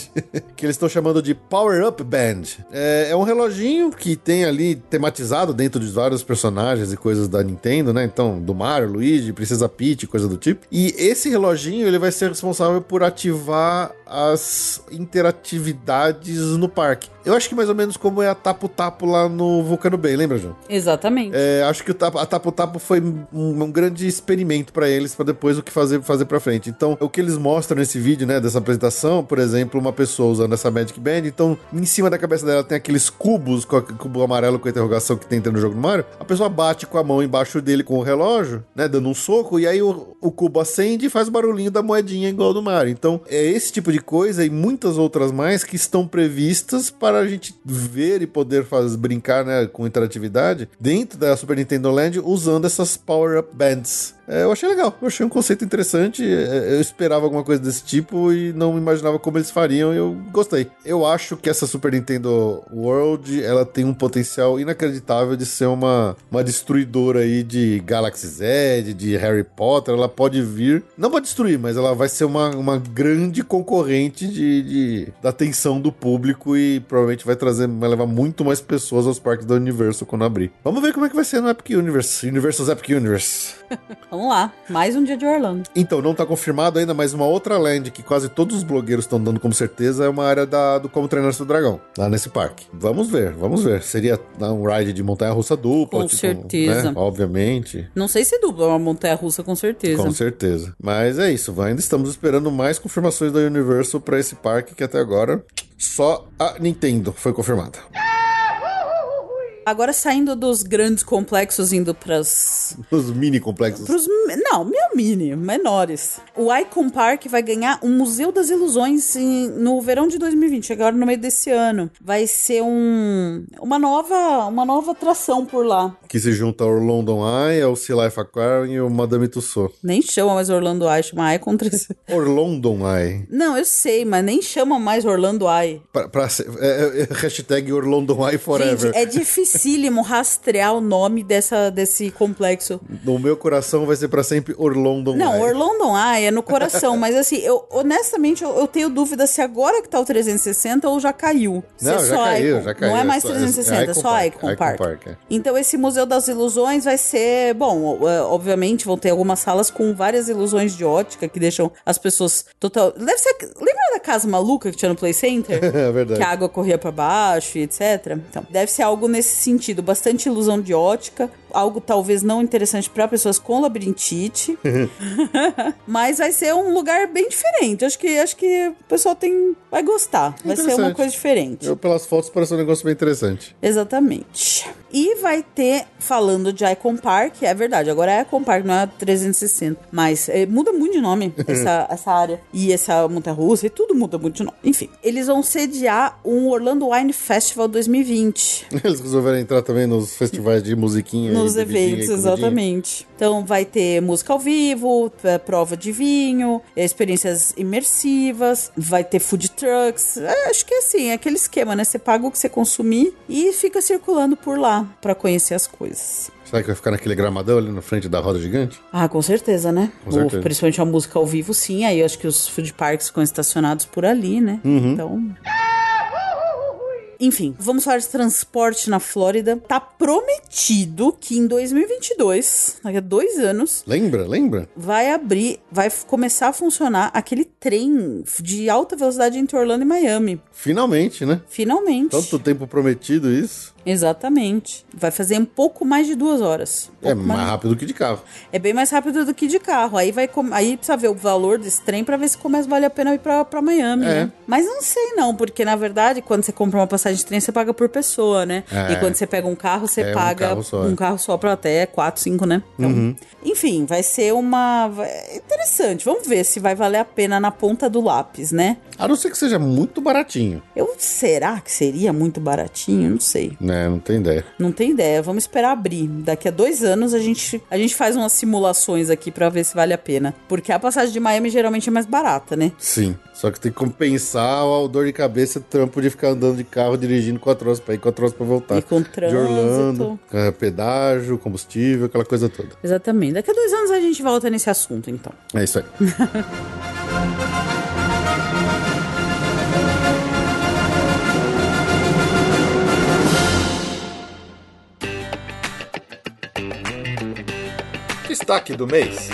que eles estão chamando de Power Up Band. É, é um reloginho que tem ali tematizado dentro de vários personagens e coisas da Nintendo, né? Então, do Mario, Luigi, Princesa Peach, coisa do tipo. E esse reloginho, ele vai ser responsável por ativar as interatividades no parque. Eu acho que mais ou menos como é a Tapo Tapo lá no Vulcano Bay, lembra, João? Exatamente. É, acho que a Tapo Tapo foi um, um grande experimento pra eles, pra depois o que fazer fazer para frente. Então, o que eles mostram nesse vídeo, né, dessa apresentação, por exemplo, uma pessoa usando essa Magic Band, então em cima da cabeça dela tem aqueles cubos, com a- cubo amarelo com a interrogação que tem no jogo do Mario. A pessoa bate com a mão embaixo dele com o relógio, né, dando um soco, e aí o, o cubo acende e faz o barulhinho da moedinha igual do Mario. Então, é esse tipo de coisa e muitas outras mais que estão previstas para a gente ver e poder faz, brincar, né, com interatividade dentro da Super Nintendo Land usando essas Power Up Bands. É, eu achei legal, eu achei um conceito interessante. é, Eu esperava alguma coisa desse tipo e não imaginava como eles fariam. e Eu gostei. Eu acho que essa Super Nintendo World ela tem um potencial inacreditável de ser uma, uma destruidora aí de Galaxy Z, de Harry Potter. Ela pode vir, não pode destruir, mas ela vai ser uma, uma grande concorrente de, de- da atenção do público e provavelmente vai trazer, vai levar muito mais pessoas aos parques da Universo quando abrir. Vamos ver como é que vai ser no Epic Universe, Universal's Epic Universe. Vamos lá. Mais um dia de Orlando. Então, não tá confirmado ainda, mas uma outra land que quase todos os blogueiros estão dando como certeza é uma área da, do Como Treinar Seu Dragão, lá nesse parque. Vamos ver, vamos ver. Seria um ride de montanha-russa dupla. Com certeza. né? Obviamente. Não sei se dupla, é uma montanha russa com certeza. Com certeza. Mas é isso, ainda estamos esperando mais confirmações da Universal pra esse parque que até agora só a Nintendo foi confirmada. Agora saindo dos grandes complexos, indo pras. Os mini complexos. pros não, meu mini, menores. O Icon Park vai ganhar um Museu das Ilusões em- no verão de 2020, agora no meio desse ano. Vai ser um, uma, nova, uma nova atração por lá. Que se junta ao London Eye, ao Sea Life Aquarium e o Madame Tussauds. Nem chama mais Orlando Eye, chama Icon 3. Orlondon Eye. Não, eu sei, mas nem chama mais Orlando Eye. Pra, pra ser- é, é, hashtag Orlondon Eye Forever. Gente, é dificílimo rastrear o nome dessa, desse complexo. No meu coração vai ser pra sempre Orlondon Não, Eye. Orlando Eye é no coração, mas assim, eu honestamente eu, eu tenho dúvida se agora que tá o 360 ou já caiu. Se Não, é já caiu, Icon. já caiu. Não é É mais só- é- 360, é, é Icon só Park, Icon Icon Park. Park, é. Então esse Museu das Ilusões vai ser, bom, é, obviamente vão ter algumas salas com várias ilusões de ótica que deixam as pessoas total. Deve ser. Lembra da casa maluca que tinha no Play Center? É verdade. Que a água corria pra baixo e etc. Então, deve ser algo nesse sentido, bastante ilusão de ótica, algo talvez não interessante pra pessoas com labirintite, mas vai ser um lugar bem diferente. Acho que acho que o pessoal tem vai gostar. Vai ser uma coisa diferente. Eu, pelas fotos, parece um negócio bem interessante. Exatamente. E vai ter, falando de Icon Park, é verdade, agora é Icon Park, não é 360. Mas é, muda muito de nome essa, essa área. E essa montanha russa, e tudo muda muito de nome. Enfim, eles vão sediar um Orlando Wine Festival 2020. Eles resolveram entrar também nos festivais de musiquinha. e Nos eventos, exatamente. Então vai ter música ao vivo, é, prova de vinho, experiências imersivas, vai ter food trucks. É, acho que é assim, é aquele esquema, né? Você paga o que você consumir e fica circulando por lá pra conhecer as coisas. Será que vai ficar naquele gramadão ali na frente da roda gigante? Ah, com certeza, né? Com certeza. principalmente a música ao vivo, sim. Aí eu acho que os food parks ficam estacionados por ali, né? Uhum. Então. Enfim, vamos falar de transporte na Flórida. Tá prometido que em 2022, daqui a dois anos, Lembra? Lembra? vai abrir, vai começar a funcionar aquele trem de alta velocidade entre Orlando e Miami. Finalmente, né? Finalmente. Tanto tempo prometido isso. Exatamente. Vai fazer um pouco mais de duas horas. Um É pouco mais rápido que de carro. É bem mais rápido do que de carro. Aí vai aí precisa ver o valor desse trem pra ver se começa a valer a pena ir pra, pra Miami, É. né? Mas não sei não, porque na verdade, quando você compra uma passagem de trem, você paga por pessoa, né? É. E quando você pega um carro, você É, um paga carro só, um é. carro só pra até 4, 5, né? Então, Uhum. Enfim, vai ser uma. Interessante. Vamos ver se vai valer a pena na ponta do lápis, né? A não ser que seja muito baratinho. Eu será que seria muito baratinho? Não sei. Né, não tem ideia. Não tem ideia. Vamos esperar abrir. Daqui a dois anos a gente, a gente faz umas simulações aqui pra ver se vale a pena. Porque a passagem de Miami geralmente é mais barata, né? Sim. Só que tem que compensar o dor de cabeça e trampo de ficar andando de carro dirigindo 4 horas pra ir, 4 horas pra voltar. E com De trânsito. Orlando, é, pedágio, combustível, aquela coisa toda. Exatamente. Daqui a dois anos a gente volta nesse assunto, então. É isso aí. Destaque do mês.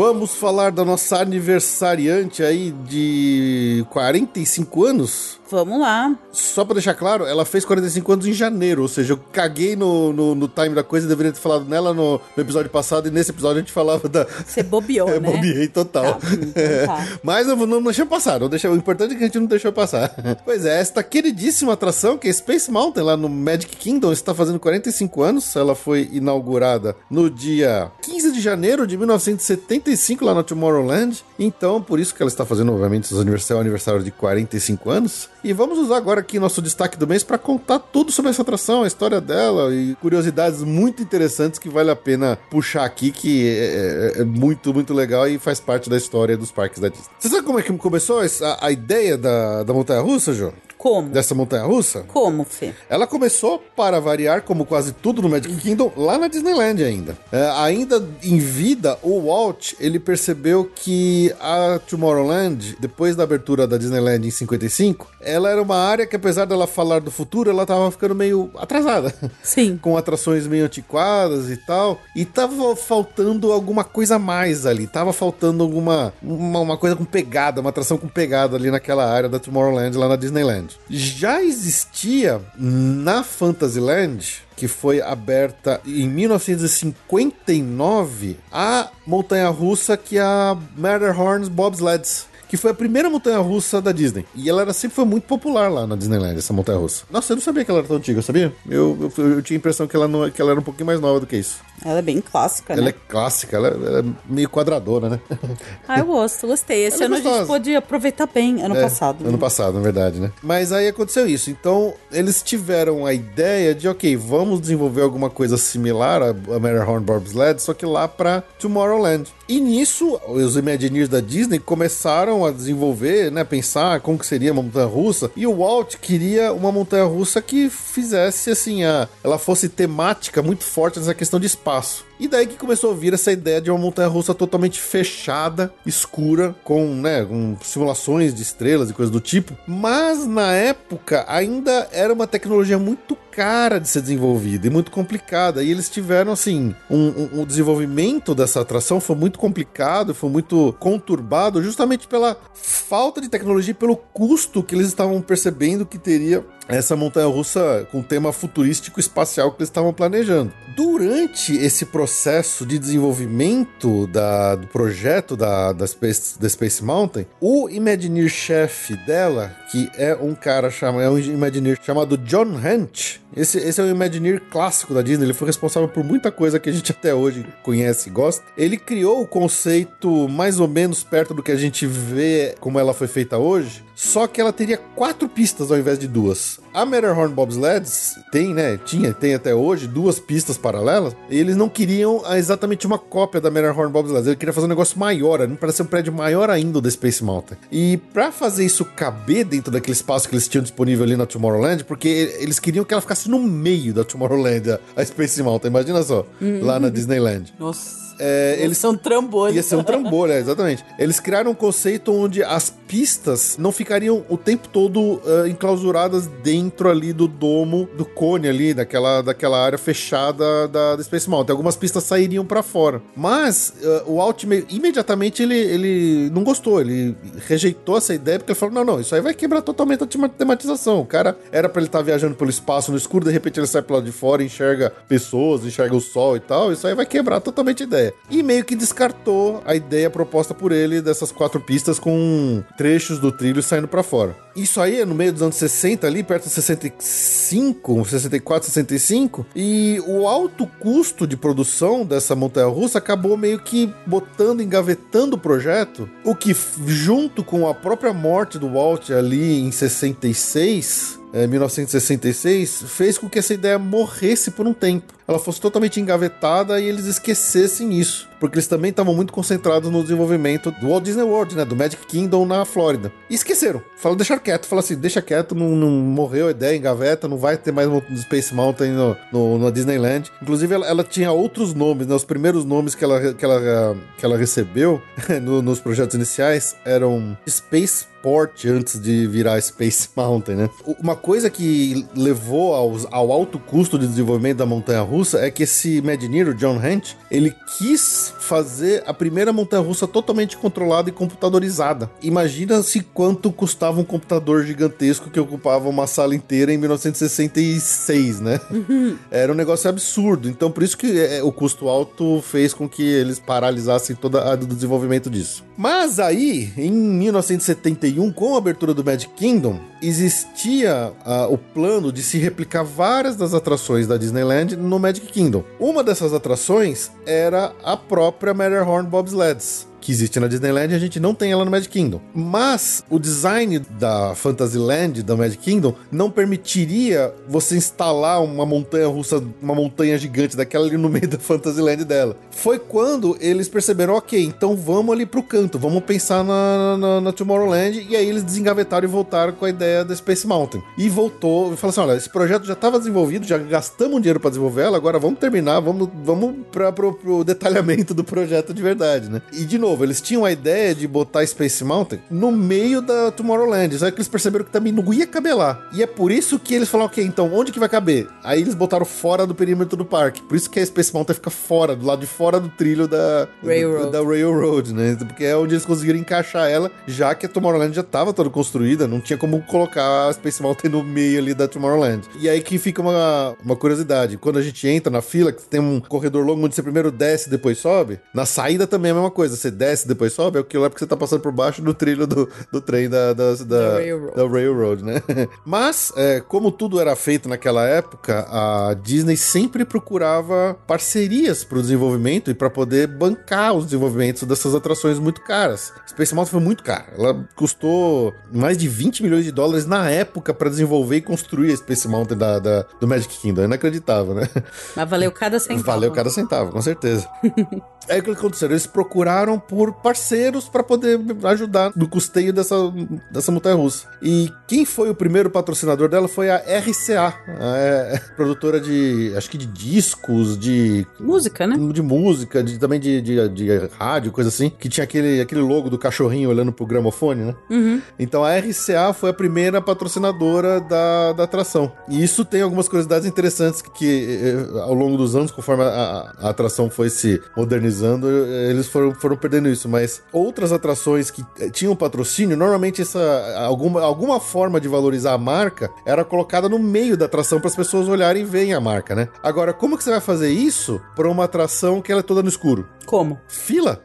Vamos falar da nossa aniversariante aí de 45 anos? Vamos lá. Só pra deixar claro, ela fez 45 anos em janeiro, ou seja, eu caguei no, no, no time da coisa, deveria ter falado nela no, no episódio passado, e nesse episódio a gente falava da. Você bobeou, É, né? bobiei total. Tá, então tá. Mas eu não, não deixei passar, não deixei, o importante é que a gente não deixou passar. Pois é, esta queridíssima atração, que é Space Mountain, lá no Magic Kingdom, está fazendo 45 anos. Ela foi inaugurada no dia 15 de janeiro de 1975, lá no Tomorrowland. Então, por isso que ela está fazendo, obviamente, seu aniversário, aniversário de 45 anos. E vamos usar agora aqui nosso destaque do mês para contar tudo sobre essa atração, a história dela e curiosidades muito interessantes que vale a pena puxar aqui, que é, é- é muito, muito legal e faz parte da história dos parques da Disney. Você sabe como é que começou essa- a, ideia da, da montanha russa, João? Como? Dessa montanha russa? Como, Fê? Ela começou, para variar, como quase tudo no Magic Kingdom, lá na Disneyland ainda. É, ainda em vida, o Walt, ele percebeu que a Tomorrowland, depois da abertura da Disneyland em 55, ela era uma área que, apesar dela falar do futuro, ela tava ficando meio atrasada. Sim. com atrações meio antiquadas e tal. E tava faltando alguma coisa a mais ali. Tava faltando alguma uma, uma coisa com pegada, uma atração com pegada ali naquela área da Tomorrowland, lá na Disneyland. Já existia na Fantasyland que foi aberta em 1959 a montanha russa que é a Matterhorn's Bobsleds que foi a primeira montanha russa da Disney. E ela era, sempre foi muito popular lá na Disneyland, essa montanha russa. Nossa, eu não sabia que ela era tão antiga, sabia? Eu, eu, eu tinha a impressão que ela, não, que ela era um pouquinho mais nova do que isso. Ela é bem clássica, Ela né? é clássica, ela, ela é meio quadradora, né? Ah, eu gosto, gostei. Esse Ela é ano a gente pôde aproveitar bem, ano É, passado. Ano né? passado, na verdade, né? Mas aí aconteceu isso. Então, eles tiveram a ideia de, ok, vamos desenvolver alguma coisa similar a, a Matterhorn Bobsled, só que lá pra Tomorrowland. E nisso, os Imagineers da Disney começaram a desenvolver, né? Pensar como que seria uma montanha russa. E o Walt queria uma montanha russa que fizesse, assim, a, ela fosse temática muito forte nessa questão de espaço. E daí que começou a vir essa ideia de uma montanha russa totalmente fechada, escura, com, né, com simulações de estrelas e coisas do tipo. Mas na época ainda era uma tecnologia muito cara de ser desenvolvida e muito complicada. E eles tiveram, assim, um, um- um desenvolvimento dessa atração foi muito complicado, foi muito conturbado, justamente pela falta de tecnologia e pelo custo que eles estavam percebendo que teria essa montanha russa com tema futurístico espacial que eles estavam planejando. Durante esse processo de desenvolvimento da- do projeto da, da, Space, da Space Mountain, o Imagineer-chefe dela, que é um cara chama, é um Imagineer chamado John Hunt, esse, esse é o Imagineer clássico da Disney, ele foi responsável por muita coisa que a gente até hoje conhece e gosta. Ele criou o conceito mais ou menos perto do que a gente vê como ela foi feita hoje, só que ela teria quatro pistas ao invés de duas. A Matterhorn Bobsleds tem, né? Tinha, tem até hoje duas pistas paralelas. E eles não queriam exatamente uma cópia da Matterhorn Bobsleds. Ele queria fazer um negócio maior, para ser um prédio maior ainda da Space Mountain. E para fazer isso caber dentro daquele espaço que eles tinham disponível ali na Tomorrowland, porque eles queriam que ela ficasse no meio da Tomorrowland, a, a Space Mountain. Imagina só, lá na Disneyland. Nossa. É, Eles são trambolhos. Ia ser um trambolho, é, exatamente. Eles criaram um conceito onde as pistas não ficariam o tempo todo ah, enclausuradas dentro ali do domo, do cone ali, daquela, daquela área fechada da, da Space Mountain. Algumas pistas sairiam pra fora. Mas ah, o Alt me- imediatamente ele, ele não gostou, ele rejeitou essa ideia porque ele falou: não, não, isso aí vai quebrar totalmente a tema- tematização. O cara era pra ele estar viajando pelo espaço no escuro, de repente ele sai pro lado de fora, enxerga pessoas, enxerga o sol e tal. Isso aí vai quebrar totalmente a ideia. E meio que descartou a ideia proposta por ele dessas quatro pistas com trechos do trilho saindo para fora. Isso aí é no meio dos anos 60 ali, perto de 65, 64, 65, e o alto custo de produção dessa montanha russa acabou meio que botando, engavetando o projeto, o que junto com a própria morte do Walt ali em 66, é, 1966, fez com que essa ideia morresse por um tempo. Ela fosse totalmente engavetada e eles esquecessem isso. Porque eles também estavam muito concentrados no desenvolvimento do Walt Disney World, né? Do Magic Kingdom na Flórida. E esqueceram. Falaram, deixar quieto. Falaram assim, deixa quieto, não, não, morreu a ideia, engaveta, não vai ter mais um Space Mountain no, no, na Disneyland. Inclusive, ela, ela, tinha outros nomes, né? Os primeiros nomes que ela, que ela, que ela recebeu no, nos projetos iniciais eram Space Port antes de virar Space Mountain, né? Uma coisa que levou aos, ao alto custo de desenvolvimento da montanha russa é que esse Imagineer, John Hunt, ele quis fazer a primeira montanha russa totalmente controlada e computadorizada. Imagina-se quanto custava um computador gigantesco que ocupava uma sala inteira em 1966, né? Uhum. Era um negócio absurdo. Então, por isso que é, o custo alto fez com que eles paralisassem todo o desenvolvimento disso. Mas aí, em 1971, com a abertura do Magic Kingdom, existia uh, o plano de se replicar várias das atrações da Disneyland no Magic Kingdom. Uma dessas atrações era a própria Matterhorn Bobsleds que existe na Disneyland, a gente não tem ela no Magic Kingdom. Mas o design da Fantasyland, da Magic Kingdom, não permitiria você instalar uma montanha russa, uma montanha gigante daquela ali no meio da Fantasyland dela. Foi quando eles perceberam, ok, então vamos ali pro canto, vamos pensar na, na, na Tomorrowland, e aí eles desengavetaram e voltaram com a ideia da Space Mountain. E voltou, e falou assim, olha, esse projeto já estava desenvolvido, já gastamos dinheiro para desenvolver ela, agora vamos terminar, vamos, vamos para pro, pro detalhamento do projeto de verdade, né? E de novo, novo, eles tinham a ideia de botar Space Mountain no meio da Tomorrowland, só que eles perceberam que também não ia caber lá. E é por isso que eles falaram, ok, então onde que vai caber? Aí eles botaram fora do perímetro do parque. Por isso que a Space Mountain fica fora, do lado de fora do trilho da Railroad, da Railroad né? Porque é onde eles conseguiram encaixar ela, já que a Tomorrowland já estava toda construída, não tinha como colocar a Space Mountain no meio ali da Tomorrowland. E aí que fica uma, uma curiosidade, quando a gente entra na fila, que tem um corredor longo onde você primeiro desce e depois sobe, na saída também é a mesma coisa, você desce depois sobe, é aquilo é porque você tá passando por baixo do trilho do, do trem da, da, da, da, railroad. da railroad. né? Mas, é, como tudo era feito naquela época, a Disney sempre procurava parcerias para o desenvolvimento e para poder bancar os desenvolvimentos dessas atrações muito caras. Space Mountain foi muito cara. Ela custou mais de 20 milhões de dólares na época para desenvolver e construir a Space Mountain da, da, do Magic Kingdom. É inacreditável, né? Mas valeu cada centavo. Valeu cada centavo, com certeza. Aí o que aconteceu? Eles procuraram por parceiros para poder ajudar no custeio dessa, dessa montanha russa. E quem foi o primeiro patrocinador dela foi a RCA, a é, produtora de, acho que de discos, de. Música, né? De música, de, também de, de, de rádio, coisa assim, que tinha aquele, aquele logo do cachorrinho olhando pro gramofone, né? Uhum. Então a RCA foi a primeira patrocinadora da, da atração. E isso tem algumas curiosidades interessantes que, que eh, ao longo dos anos, conforme a, a, a atração foi se modernizando eles foram, foram perdendo isso, mas outras atrações que eh, tinham patrocínio, normalmente essa alguma, alguma forma de valorizar a marca era colocada no meio da atração para as pessoas olharem e verem a marca, né? Agora, como que você vai fazer isso para uma atração que ela é toda no escuro? Como? Fila.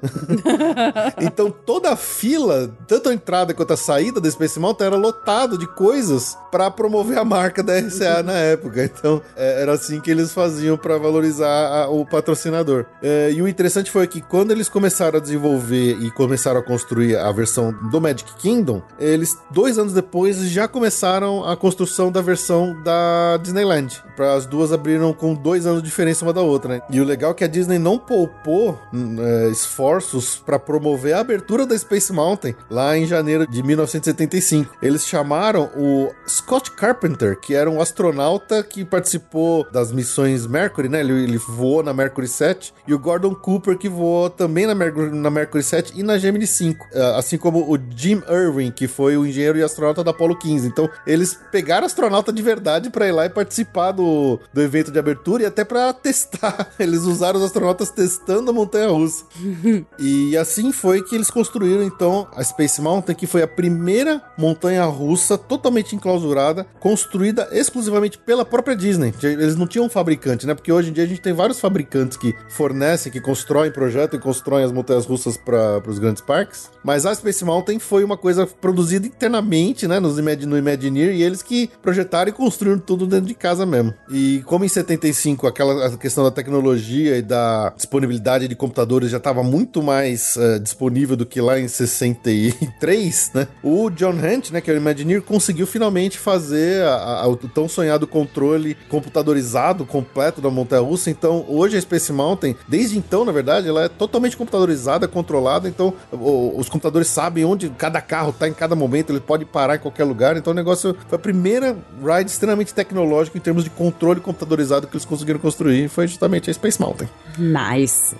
então toda a fila, tanto a entrada quanto a saída da Space Mountain era lotado de coisas para promover a marca da RCA na época. Então é, era assim que eles faziam para valorizar a, o patrocinador. É, e o interessante foi que quando eles começaram a desenvolver e começaram a construir a versão do Magic Kingdom, eles dois anos depois já começaram a construção da versão da Disneyland. Para as duas abriram com dois anos de diferença uma da outra, né? E o legal é que a Disney não poupou é, esforços para promover a abertura da Space Mountain lá em janeiro de 1975. Eles chamaram o Scott Carpenter, que era um astronauta que participou das missões Mercury, né? Ele, ele voou na Mercury 7, e o Gordon Cooper, que voou também na Mercury, na Mercury 7 e na Gemini 5, é, assim como o Jim Irwin, que foi o engenheiro e astronauta da Apollo 15. Então, eles pegaram astronauta de verdade para ir lá e participar do, do evento de abertura e até para testar. Eles usaram os astronautas testando a montanha russa. e assim foi que eles construíram então a Space Mountain, que foi a primeira montanha russa totalmente enclausurada, construída exclusivamente pela própria Disney. Eles não tinham um fabricante, né? Porque hoje em dia a gente tem vários fabricantes que fornecem, que constroem projetos e constroem as montanhas russas russas para os grandes parques. Mas a Space Mountain foi uma coisa produzida internamente, né, nos Imag no Imagineer, e eles que projetaram e construíram tudo dentro de casa mesmo. E como em 75 aquela questão da tecnologia e da disponibilidade de computadores já estava muito mais uh, disponível do que lá em 63, né? O John Hunt, né, que é o Imagineer, conseguiu finalmente fazer a, a, o tão sonhado controle computadorizado completo da montanha-russa. Então, hoje a Space Mountain, desde então, na verdade, ela é totalmente computadorizada, controlada. Então, o, os computadores sabem onde cada carro está em cada momento, ele pode parar em qualquer lugar. Então, o negócio foi a primeira ride extremamente tecnológica em termos de controle computadorizado que eles conseguiram construir. Foi justamente a Space Mountain. Nice.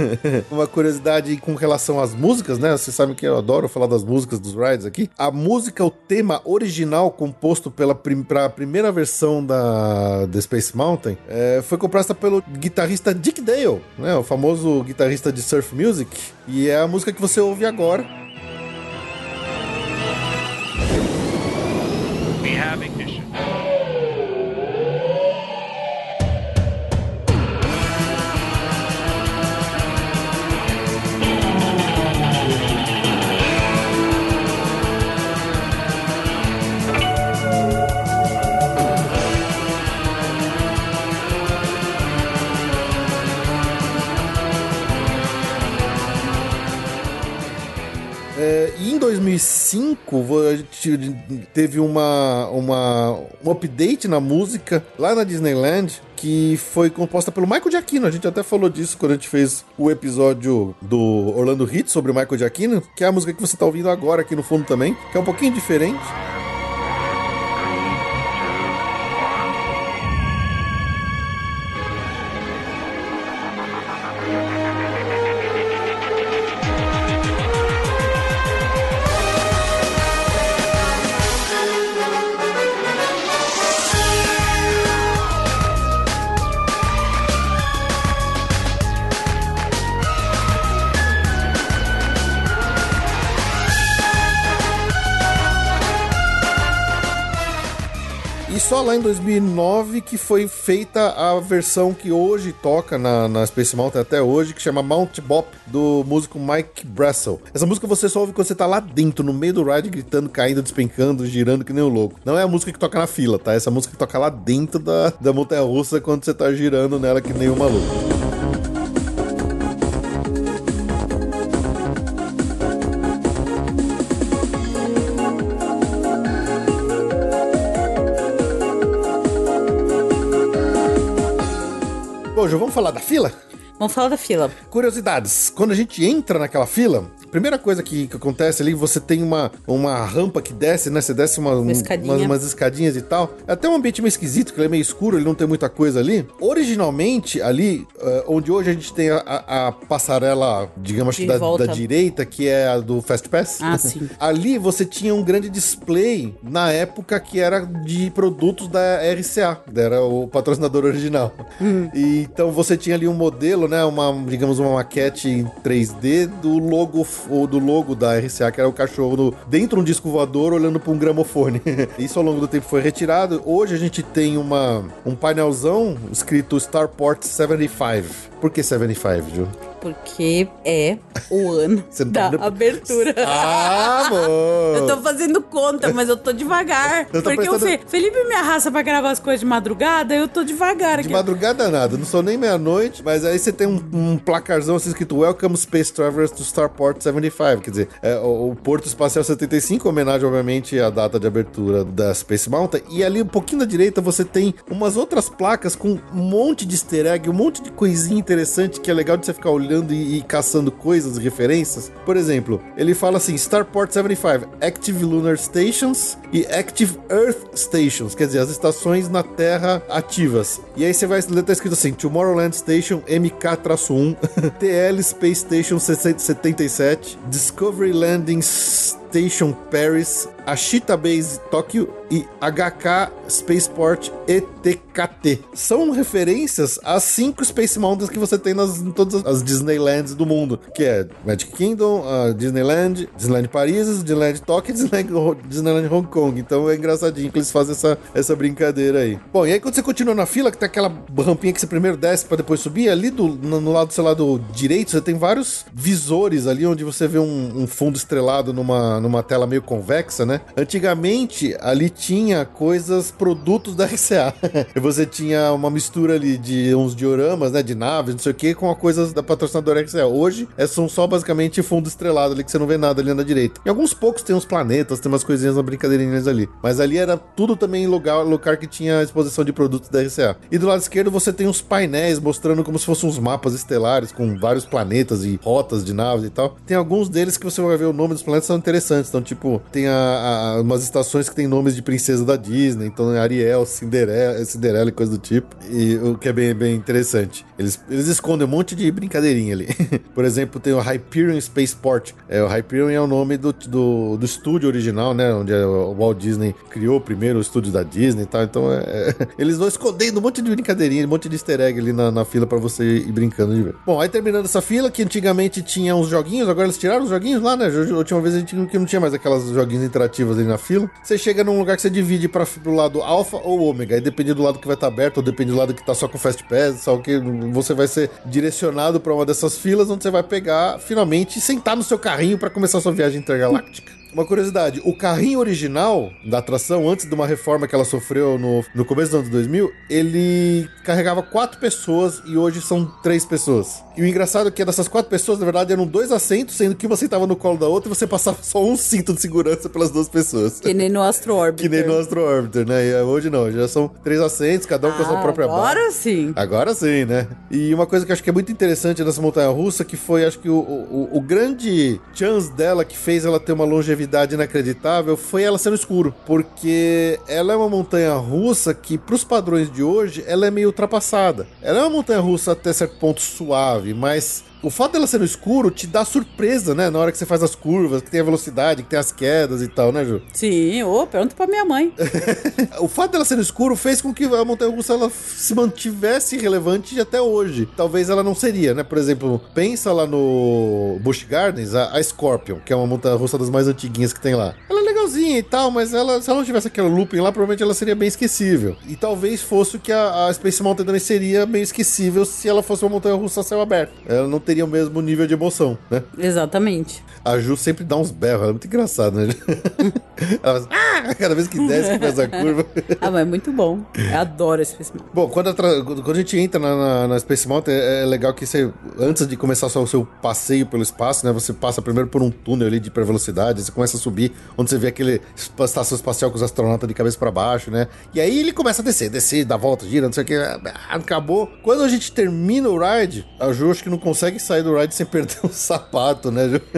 Uma curiosidade com relação às músicas, né? Vocês sabem que eu adoro falar das músicas dos rides aqui. A música, o tema original composto pela prim primeira versão da The Space Mountain é, foi composta pelo guitarrista Dick Dale, né? O famoso guitarrista de surf music. E é a música que você ouve agora. We have ignition. É, e em 2005 a gente teve uma, uma, um update na música lá na Disneyland que foi composta pelo Michael Giacchino. A gente até falou disso quando a gente fez o episódio do Orlando Hits sobre o Michael Giacchino, que é a música que você está ouvindo agora aqui no fundo também, que é um pouquinho diferente. Lá em 2009 que foi feita a versão que hoje toca na, na Space Mountain até hoje, que chama Mount Bop, do músico Mike Brassel. Essa música você só ouve quando você tá lá dentro, no meio do ride, gritando, caindo, despencando, girando que nem um louco. Não é a música que toca na fila, tá? Essa música que toca lá dentro da, da montanha russa quando você tá girando nela que nem um maluco. Falar da fila? Vamos falar da fila. Curiosidades. Quando a gente entra naquela fila, primeira coisa que, que acontece ali, você tem uma, uma rampa que desce, né? Você desce uma, Uma escadinha. umas, umas escadinhas e tal. É até um ambiente meio esquisito, que ele é meio escuro, ele não tem muita coisa ali. Originalmente, ali, eh, onde hoje a gente tem a, a- a passarela, digamos, De que da, da direita, que é a do Fast Pass. Ah, sim. ali você tinha um grande display na época que era de produtos da RCA, era o patrocinador original. Hum. E, então você tinha ali um modelo, né, uma, digamos, uma maquete em 3D do logo ou do logo da RCA, que era o cachorro no- dentro de um disco voador olhando para um gramofone. Isso ao longo do tempo foi retirado. Hoje a gente tem uma, um painelzão escrito Starport 75. Por que 75, Ju? Porque é o ano não da tá- abertura. Ah, amor! Eu tô fazendo conta, mas eu tô devagar. Eu tô porque o Fe- Felipe me arrasta pra gravar as coisas de madrugada, eu tô devagar De aqui. madrugada nada, não sou nem meia-noite, mas aí você tem um, um placarzão assim escrito Welcome Space Travelers to Starport 75, quer dizer, é, o, o Porto Espacial 75, homenagem obviamente à data de abertura da Space Mountain, e ali um pouquinho da direita você tem umas outras placas com um monte de easter egg, um monte de coisinha interessante que é legal de você ficar olhando e, e caçando coisas, referências. Por exemplo, ele fala assim, Starport 75, Active Lunar Stations e Active Earth Stations, quer dizer, as estações na Terra ativas. E aí você vai ler, tá escrito assim, Tomorrowland Station MK-1, TL Space Station 77, Discovery Landing Station Paris, Ashita Base Tóquio e HK Spaceport ETKT. São referências às cinco Space Mountains que você tem nas, em todas as Disneylands do mundo, que é Magic Kingdom, Disneyland, Disneyland Paris, Disneyland Tóquio e Disneyland, Disneyland Hong Kong. Então é engraçadinho que eles fazem essa, essa brincadeira aí. Bom, e aí quando você continua na fila, que tem aquela rampinha que você primeiro desce para depois subir, ali do, no, no lado do seu lado direito, você tem vários visores ali onde você vê um, um fundo estrelado numa, numa tela meio convexa, né? Antigamente, ali tinha coisas, produtos da RCA. você tinha uma mistura ali de uns dioramas, né? De naves, não sei o que, com a coisas da patrocinadora RCA. Hoje, é, são só basicamente fundo estrelado ali, que você não vê nada ali na direita. Em alguns poucos tem uns planetas, tem umas coisinhas, umas brincadeirinhas ali. Mas ali era tudo também lugar, lugar que tinha exposição de produtos da RCA. E do lado esquerdo você tem uns painéis mostrando como se fossem uns mapas estelares com vários planetas e rotas de naves e tal. Tem alguns deles que você vai ver o nome dos planetas são interessantes. Então, tipo, tem a, a, umas estações que tem nomes de princesa da Disney. Então, é Ariel, Cinderela, Cinderela e coisa do tipo. E o que é bem, bem interessante. Eles, eles escondem um monte de brincadeirinha ali. Por exemplo, tem o Hyperion Spaceport. É, o Hyperion é o nome do, do, do estúdio original, né? Onde o Walt Disney criou primeiro o estúdio da Disney e tal. Então, é, é, eles vão escondendo um monte de brincadeirinha, um monte de easter egg ali na, na fila para você ir brincando de ver. Bom, aí terminando essa fila, que antigamente tinha uns joguinhos, agora eles tiraram os joguinhos lá, né? A última vez a gente não tinha mais aquelas joguinhos interativos ali na fila. Você chega num lugar que você divide para pro lado alfa ou ômega, aí depende do lado que vai estar tá aberto, ou depende do lado que tá só com Fast Pass, só que você vai ser direcionado para uma dessas filas onde você vai pegar finalmente e sentar no seu carrinho para começar sua viagem intergaláctica. Uma curiosidade, o carrinho original da atração, antes de uma reforma que ela sofreu no, no começo dos anos 2000, ele carregava quatro pessoas e hoje são três pessoas. E o engraçado é que dessas quatro pessoas, na verdade, eram dois assentos, sendo que você estava no colo da outra e você passava só um cinto de segurança pelas duas pessoas. Que nem no Astro Orbiter. Que nem no Astro Orbiter, né? E hoje não, já são três assentos, cada um ah, com a sua ah, própria agora barra. Agora sim. Agora sim, né? E uma coisa que eu acho que é muito interessante nessa montanha-russa, que foi, acho que o, o, o grande chance dela que fez ela ter uma longevidade inacreditável, foi ela sendo escuro. Porque ela é uma montanha-russa que, pros padrões de hoje, ela é meio ultrapassada. Ela é uma montanha-russa até certo ponto suave, mas o fato dela ser no escuro te dá surpresa, né? Na hora que você faz as curvas, que tem a velocidade, que tem as quedas e tal, né, Ju? Sim, ô, pergunta pra minha mãe. o fato dela ser no escuro fez com que a montanha russa ela se mantivesse relevante até hoje. Talvez ela não seria, né? Por exemplo, pensa lá no Busch Gardens, a, a Scorpion, que é uma montanha russa das mais antiguinhas que tem lá. Ela é legalzinha e tal, mas ela, se ela não tivesse aquele looping lá, provavelmente ela seria bem esquecível. E talvez fosse o que a, a Space Mountain também seria bem esquecível se ela fosse uma montanha russa a céu aberto. Ela não teria o mesmo nível de emoção, né? Exatamente. A Ju sempre dá uns berros, ela é muito engraçada, né? ela faz, ah! Cada vez que desce, que faz a curva. ah, mas é muito bom. Eu adoro a Space Mountain. Bom, quando a, quando a gente entra na, na, na Space Mountain, é, é, legal que você, antes de começar só o seu passeio pelo espaço, né? Você passa primeiro por um túnel ali de hipervelocidade, você começa a subir, onde você vê aquele estação espacial com os astronautas de cabeça para baixo, né? E aí ele começa a descer, descer, dá volta, gira, não sei o que, acabou. Quando a gente termina o ride, a Ju acho que não consegue sair do ride sem perder um sapato, né, Ju?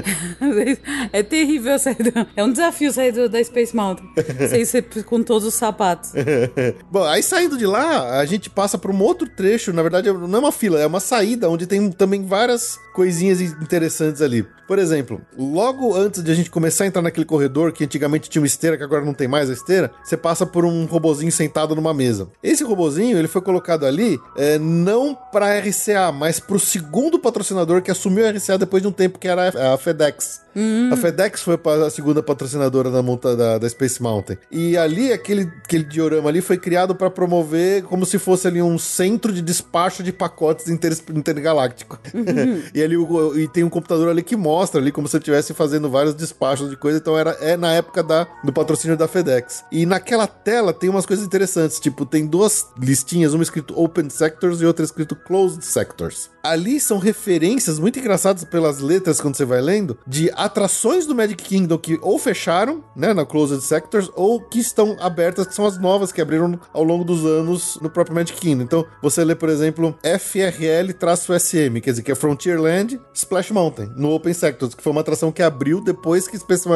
É terrível sair do... É um desafio sair do, da Space Mountain. sem ser com todos os sapatos. Bom, aí saindo de lá, a gente passa por um outro trecho, na verdade não é uma fila, é uma saída, onde tem também várias coisinhas interessantes ali. Por exemplo, logo antes de a gente começar a entrar naquele corredor que antigamente tinha uma esteira, que agora não tem mais a esteira, você passa por um robozinho sentado numa mesa. Esse robozinho, ele foi colocado ali é, não para RCA, mas para o segundo patrocinador que assumiu a RCA depois de um tempo, que era a FedEx. Hum. A FedEx foi a segunda patrocinadora da, monta, da, da, Space Mountain. E ali, aquele, aquele diorama ali foi criado para promover como se fosse ali um centro de despacho de pacotes inter, intergaláctico. Uhum. e ali o, e tem um computador ali que mostra ali como se estivesse fazendo vários despachos de coisa. Então era, é na época da, do patrocínio da FedEx. E naquela tela tem umas coisas interessantes. Tipo, tem duas listinhas, uma escrito Open Sectors e outra escrito Closed Sectors. Ali são referências muito engraçadas pelas letras quando você vai lendo de atrações do Magic Kingdom que ou fecharam, né, na Closed Sectors, ou que estão abertas, que são as novas que abriram ao longo dos anos no próprio Magic Kingdom. Então, você lê, por exemplo, FRL-SM, quer dizer, que é Frontierland Splash Mountain, no Open Sectors, que foi uma atração que abriu depois que Space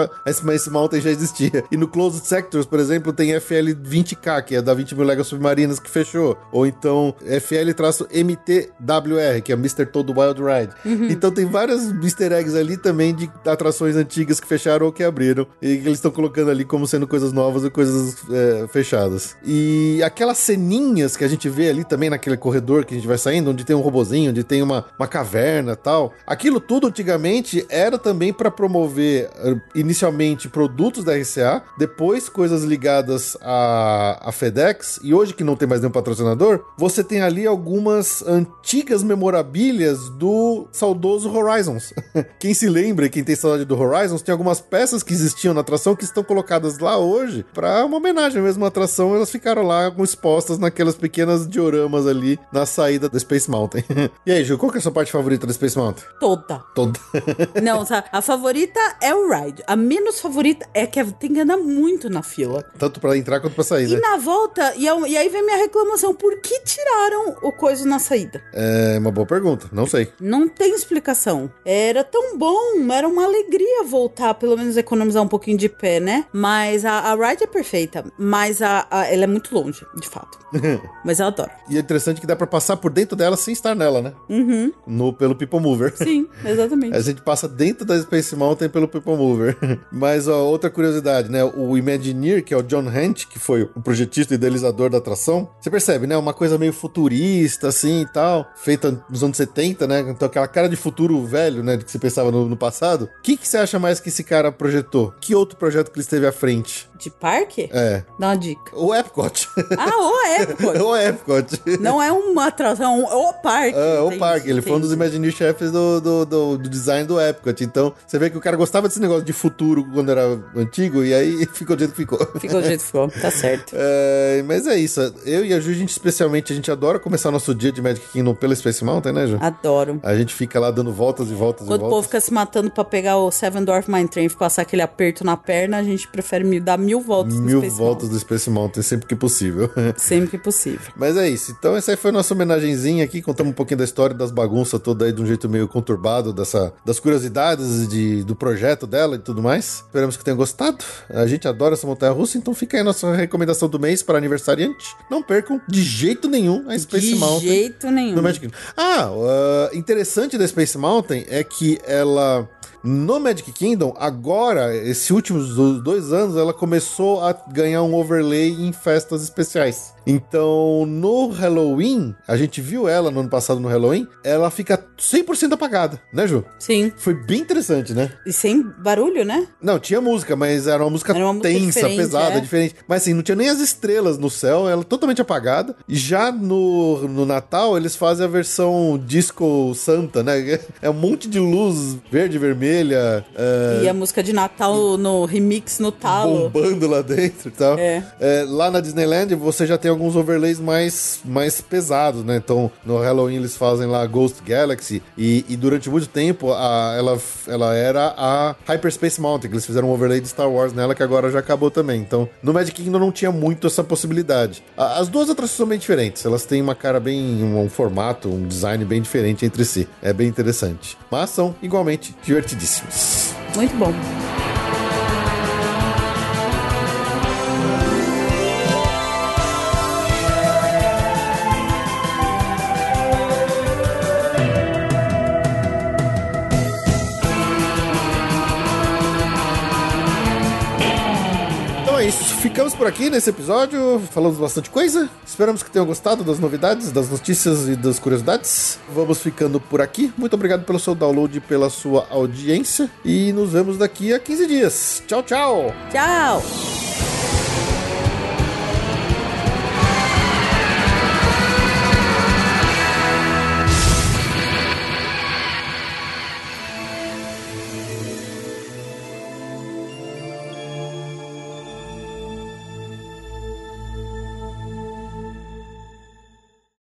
Mountain já existia. E no Closed Sectors, por exemplo, tem FL20K, que é da 20 mil léguas submarinas, que fechou. Ou então FL-MTWR, que é Mr. Todo Wild Ride. Uhum. Então tem vários easter eggs ali também de atrações antigas que fecharam ou que abriram. E que eles estão colocando ali como sendo coisas novas e coisas é, fechadas. E aquelas ceninhas que a gente vê ali também naquele corredor que a gente vai saindo, onde tem um robozinho, onde tem uma, uma caverna tal. Aquilo tudo antigamente era também para promover eh, inicialmente produtos da RCA, depois coisas ligadas à FedEx, e hoje que não tem mais nenhum patrocinador, você tem ali algumas antigas memorabilhas do saudoso Horizons. quem se lembra, quem tem do Horizons, tem algumas peças que existiam na atração que estão colocadas lá hoje para uma homenagem mesmo à atração, elas ficaram lá expostas naquelas pequenas dioramas ali na saída do Space Mountain. e aí, Ju, qual que é a sua parte favorita do Space Mountain? Toda. Toda. Não, sabe? A favorita é o ride. A menos favorita é que tem que andar muito na fila. Tanto pra entrar quanto pra sair, E né? na volta, e, é- e aí vem minha reclamação: por que tiraram o coisa na saída? É uma boa pergunta, não sei. Não tem explicação. Era tão bom, era uma alegria voltar, pelo menos economizar um pouquinho de pé, né? Mas a, a ride é perfeita, mas a, a- ela é muito longe, de fato. mas eu adoro. E é interessante que dá pra passar por dentro dela sem estar nela, né? Uhum. No, pelo People Mover. Sim, exatamente. A gente passa dentro da Space Mountain pelo People Mover. Mas, ó, outra curiosidade, né? O Imagineer, que é o John Hunt, que foi o projetista e idealizador da atração, você percebe, né? Uma coisa meio futurista, assim e tal, feita nos anos 70, né? Então, aquela cara de futuro velho, né? Que você pensava no, no passado. Que, que você acha mais que esse cara projetou? Que outro projeto que ele esteve à frente? De parque? É. Dá uma dica. O Epcot. Ah, o Epcot. o Epcot. Não é uma atração, é o parque. É, o Entendi, parque. Ele foi um dos entendi. Imagineer chefes do, do, do- do design do Epcot. Então, você vê que o cara gostava desse negócio de futuro quando era antigo, e aí ficou do jeito que ficou. Ficou do jeito que ficou, tá certo. É, mas é isso. Eu e a Ju, a gente especialmente, a gente adora começar nosso dia de Magic Kingdom pela Space Mountain, né, Ju? Adoro. A gente fica lá dando voltas e voltas Quando e o povo voltas. fica se matando pra pegar o Seven Dwarf Mine Train e passar aquele aperto na perna, a gente prefere mil- dar mil voltas Mil Space voltas Mountain. do Space Mountain sempre que possível. Sempre que possível. Mas é isso. Então, essa aí foi a nossa homenagenzinha aqui. Contamos um pouquinho da história das bagunças toda aí de um jeito meio conturbado, dessa, das curiosidades de, do projeto dela e tudo mais. Esperamos que tenham gostado. A gente adora essa montanha russa, então fica aí a nossa recomendação do mês para aniversariante. Não percam de jeito nenhum a Space de Mountain. jeito nenhum. Ah, uh, interessante da Space Mountain é que ela. No Magic Kingdom, agora, esses últimos do- dois anos, ela começou a ganhar um overlay em festas especiais. Então, no Halloween, a gente viu ela no ano passado no Halloween, ela fica 100% apagada, né, Ju? Sim. Foi bem interessante, né? E sem barulho, né? Não, tinha música, mas era uma música Era uma música tensa, diferente, pesada, é. diferente. Mas assim, não tinha nem as estrelas no céu, ela totalmente apagada. E já no, no Natal, eles fazem a versão disco santa, né? É um monte de luz verde, vermelha, é, E a música de Natal no remix no talo. bombando lá dentro e tal. É. É, lá na Disneyland, você já tem alguns overlays mais, mais pesados, né? Então, no Halloween eles fazem lá Ghost Galaxy e, e durante muito tempo a, ela, ela era a Hyperspace Mountain, que eles fizeram um overlay de Star Wars nela que agora já acabou também. Então, no Magic Kingdom não tinha muito essa possibilidade. A- as duas atrações são bem diferentes, elas têm uma cara bem, um, um formato, um design bem diferente entre si. É bem interessante. Mas são igualmente Muito bom. Por aqui nesse episódio. Falamos bastante coisa. Esperamos que tenham gostado das novidades, das notícias e das curiosidades. Vamos ficando por aqui. Muito obrigado pelo seu download e pela sua audiência. E nos vemos daqui a 15 dias. Tchau, tchau! Tchau!